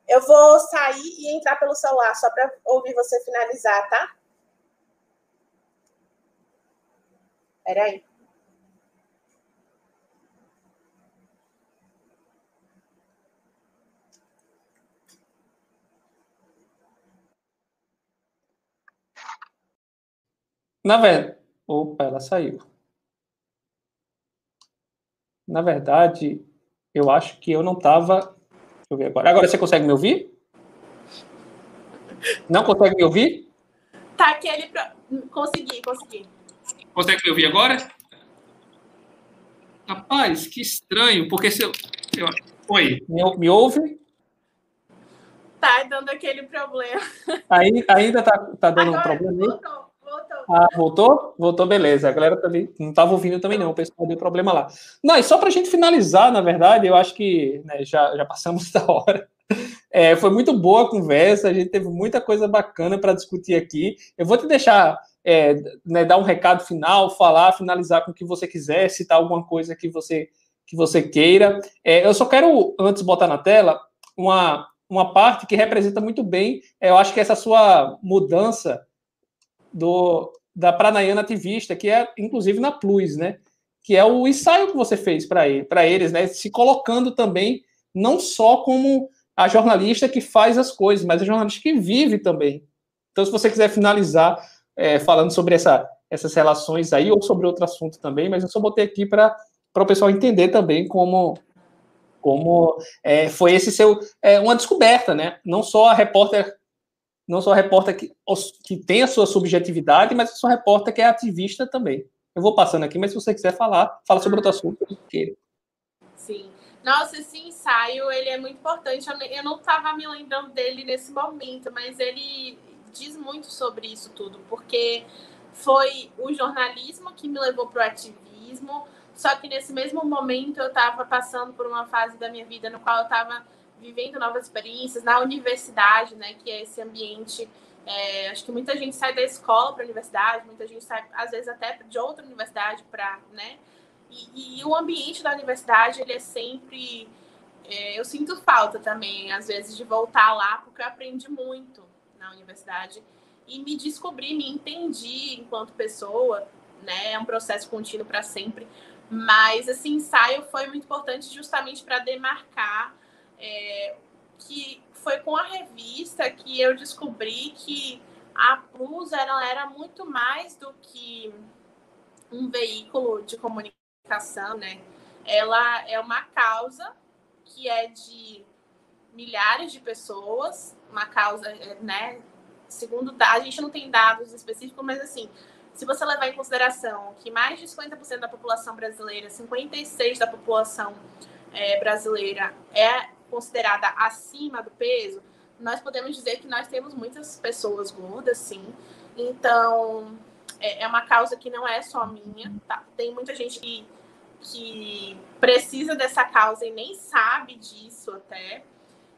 Eu vou sair e entrar pelo celular só para ouvir você finalizar, tá? Peraí. Na verdade. Opa, ela saiu. Na verdade, eu acho que eu não estava. Deixa eu ver agora. Agora você consegue me ouvir? Não consegue me ouvir? Tá aquele. Consegui, consegui. Consegue me ouvir agora? Rapaz, que estranho, porque se eu. Oi. Me, me ouve? Tá dando aquele problema. Aí, ainda tá, tá dando agora, um problema aí? Voltou. Ah, voltou? Voltou, beleza. A galera também não estava ouvindo também, não. O pessoal deu problema lá. Não, e só para a gente finalizar, na verdade, eu acho que né, já, já passamos da hora. É, foi muito boa a conversa, a gente teve muita coisa bacana para discutir aqui. Eu vou te deixar é, né, dar um recado final, falar, finalizar com o que você quiser, citar alguma coisa que você, que você queira. É, eu só quero, antes, botar na tela uma, uma parte que representa muito bem, é, eu acho que essa sua mudança do, da Pranayana Ativista, que é inclusive na Plus, né? Que é o ensaio que você fez para ele, eles, né? Se colocando também não só como a jornalista que faz as coisas, mas a jornalista que vive também. Então, se você quiser finalizar é, falando sobre essa, essas relações aí, ou sobre outro assunto também, mas eu só botei aqui para o pessoal entender também como, como é, foi esse seu é, uma descoberta, né? Não só a repórter não sou repórter que, que tem a sua subjetividade, mas sou repórter que é ativista também. Eu vou passando aqui, mas se você quiser falar, fala sobre outro assunto. Sim. Nossa, esse ensaio, ele é muito importante. Eu não estava me lembrando dele nesse momento, mas ele diz muito sobre isso tudo, porque foi o jornalismo que me levou para o ativismo, só que nesse mesmo momento eu estava passando por uma fase da minha vida no qual eu estava vivendo novas experiências na universidade, né, que é esse ambiente. É, acho que muita gente sai da escola para a universidade, muita gente sai, às vezes, até de outra universidade para, né? E, e, o ambiente da universidade, ele é sempre. É, eu sinto falta também, às vezes, de voltar lá, porque eu aprendi muito na universidade e me descobri, me entendi enquanto pessoa, né? É um processo contínuo para sempre. Mas esse ensaio foi muito importante justamente para demarcar é, que foi com a revista que eu descobri que a Plus ela era muito mais do que um veículo de comunicação, né? Ela é uma causa que é de milhares de pessoas, uma causa, né? Segundo a gente não tem dados específicos, mas assim, se você levar em consideração que mais de 50% da população brasileira, 56% da população é, brasileira é considerada acima do peso, nós podemos dizer que nós temos muitas pessoas gordas, sim. Então, é, é uma causa que não é só minha, tá? Tem muita gente que, que precisa dessa causa e nem sabe disso até.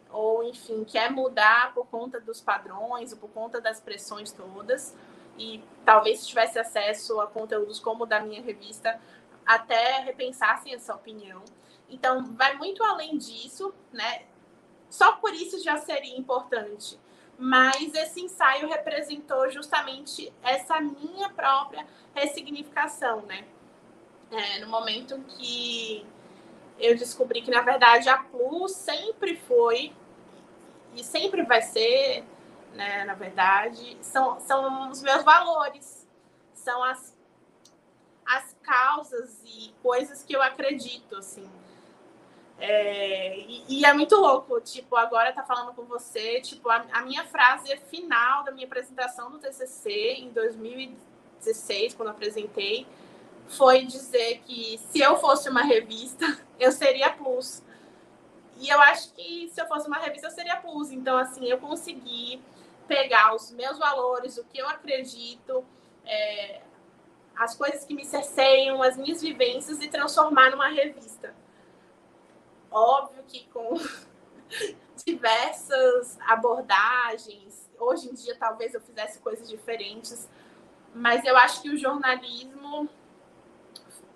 Ou, enfim, quer mudar por conta dos padrões, ou por conta das pressões todas. E talvez se tivesse acesso a conteúdos como o da minha revista, até repensassem essa opinião. Então, vai muito além disso, né? Só por isso já seria importante. Mas esse ensaio representou justamente essa minha própria ressignificação, né? É, no momento que eu descobri que, na verdade, a Plus sempre foi e sempre vai ser, né, na verdade, são, são os meus valores, são as, as causas e coisas que eu acredito, assim. É, e, e, é muito louco, tipo, agora tá falando com você, tipo, a, a, minha frase final da minha apresentação do TCC em 2016, quando apresentei, foi dizer que se eu fosse uma revista, eu seria Plus. E eu acho que se eu fosse uma revista, eu seria Plus. Então, assim, eu consegui pegar os meus valores, o que eu acredito, é, as coisas que me cerceiam, as minhas vivências e transformar numa revista. Óbvio que com diversas abordagens, hoje em dia talvez eu fizesse coisas diferentes, mas eu acho que o jornalismo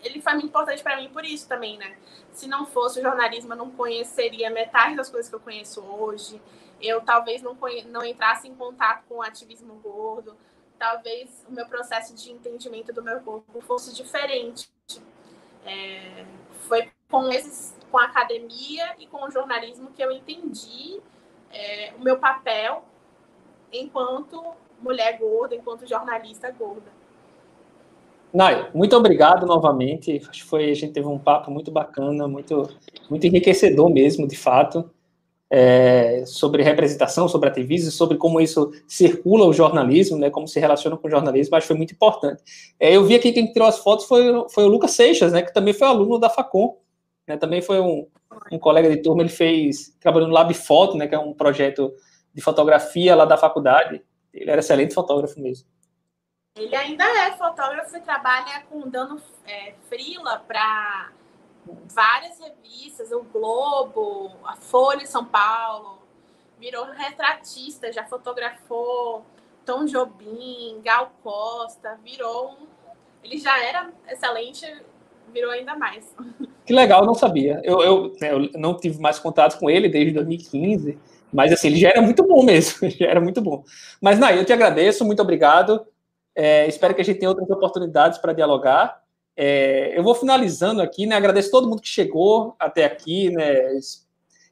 ele foi muito importante para mim por isso também, né? Se não fosse o jornalismo, eu não conheceria metade das coisas que eu conheço hoje. Eu talvez não, não entrasse em contato com o ativismo gordo. Talvez o meu processo de entendimento do meu corpo fosse diferente. É, foi com esses, com a academia e com o jornalismo que eu entendi é, o meu papel enquanto mulher gorda, enquanto jornalista gorda. Nai, muito obrigado novamente. Acho que foi, a gente teve um papo muito bacana, muito, muito enriquecedor mesmo, de fato, é, sobre representação, sobre ativismo, sobre como isso circula o jornalismo, né, como se relaciona com o jornalismo, acho que foi muito importante. É, eu vi aqui quem tirou as fotos foi, foi o Lucas Seixas, né, que também foi aluno da Facom, né, também foi um, um colega de turma, ele fez, trabalhou no Lab Foto, né, que é um projeto de fotografia lá da faculdade, ele era excelente fotógrafo mesmo. Ele ainda é fotógrafo e trabalha com dando é, frila para várias revistas, o Globo, a Folha São Paulo. Virou retratista, já fotografou Tom Jobim, Gal Costa, virou um... Ele já era excelente, virou ainda mais. Que legal, não sabia. Eu, eu, eu não tive mais contato com ele desde 2015, mas assim, ele já era muito bom mesmo, já era muito bom. Mas, Nai, eu te agradeço, muito obrigado. É, espero que a gente tenha outras oportunidades para dialogar. É, eu vou finalizando aqui, né? Agradeço todo mundo que chegou até aqui, né?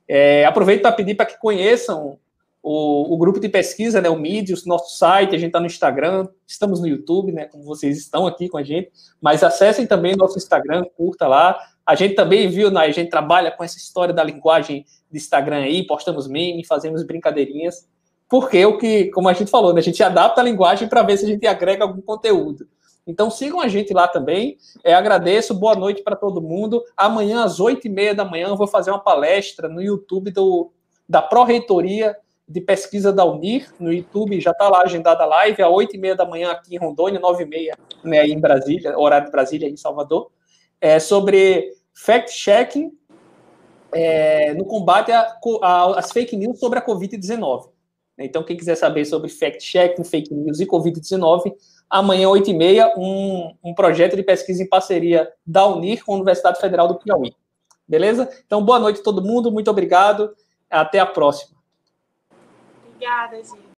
É, aproveito para pedir para que conheçam o, o, grupo de pesquisa, né? O Mídios, nosso site, a gente está no Instagram, estamos no YouTube, né? Como vocês estão aqui com a gente, mas acessem também nosso Instagram, curta lá. A gente também viu, né? A gente trabalha com essa história da linguagem de Instagram aí, postamos meme, fazemos brincadeirinhas porque o que, como a gente falou, né, a gente adapta a linguagem para ver se a gente agrega algum conteúdo. Então sigam a gente lá também. É, agradeço, boa noite para todo mundo. Amanhã, às oito e meia da manhã, eu vou fazer uma palestra no YouTube do, da Pró-Reitoria de Pesquisa da Unir. No YouTube já está lá agendada a live, às e meia da manhã aqui em Rondônia, nove e meia né, em Brasília, horário de Brasília, em Salvador, é, sobre fact-checking é, no combate às fake news sobre a Covid-19. Então, quem quiser saber sobre fact-checking, fake news e Covid-19, amanhã, 8h30, um, um projeto de pesquisa em parceria da Unir com a Universidade Federal do Piauí. Beleza? Então, boa noite a todo mundo, muito obrigado, até a próxima. Obrigada, gente.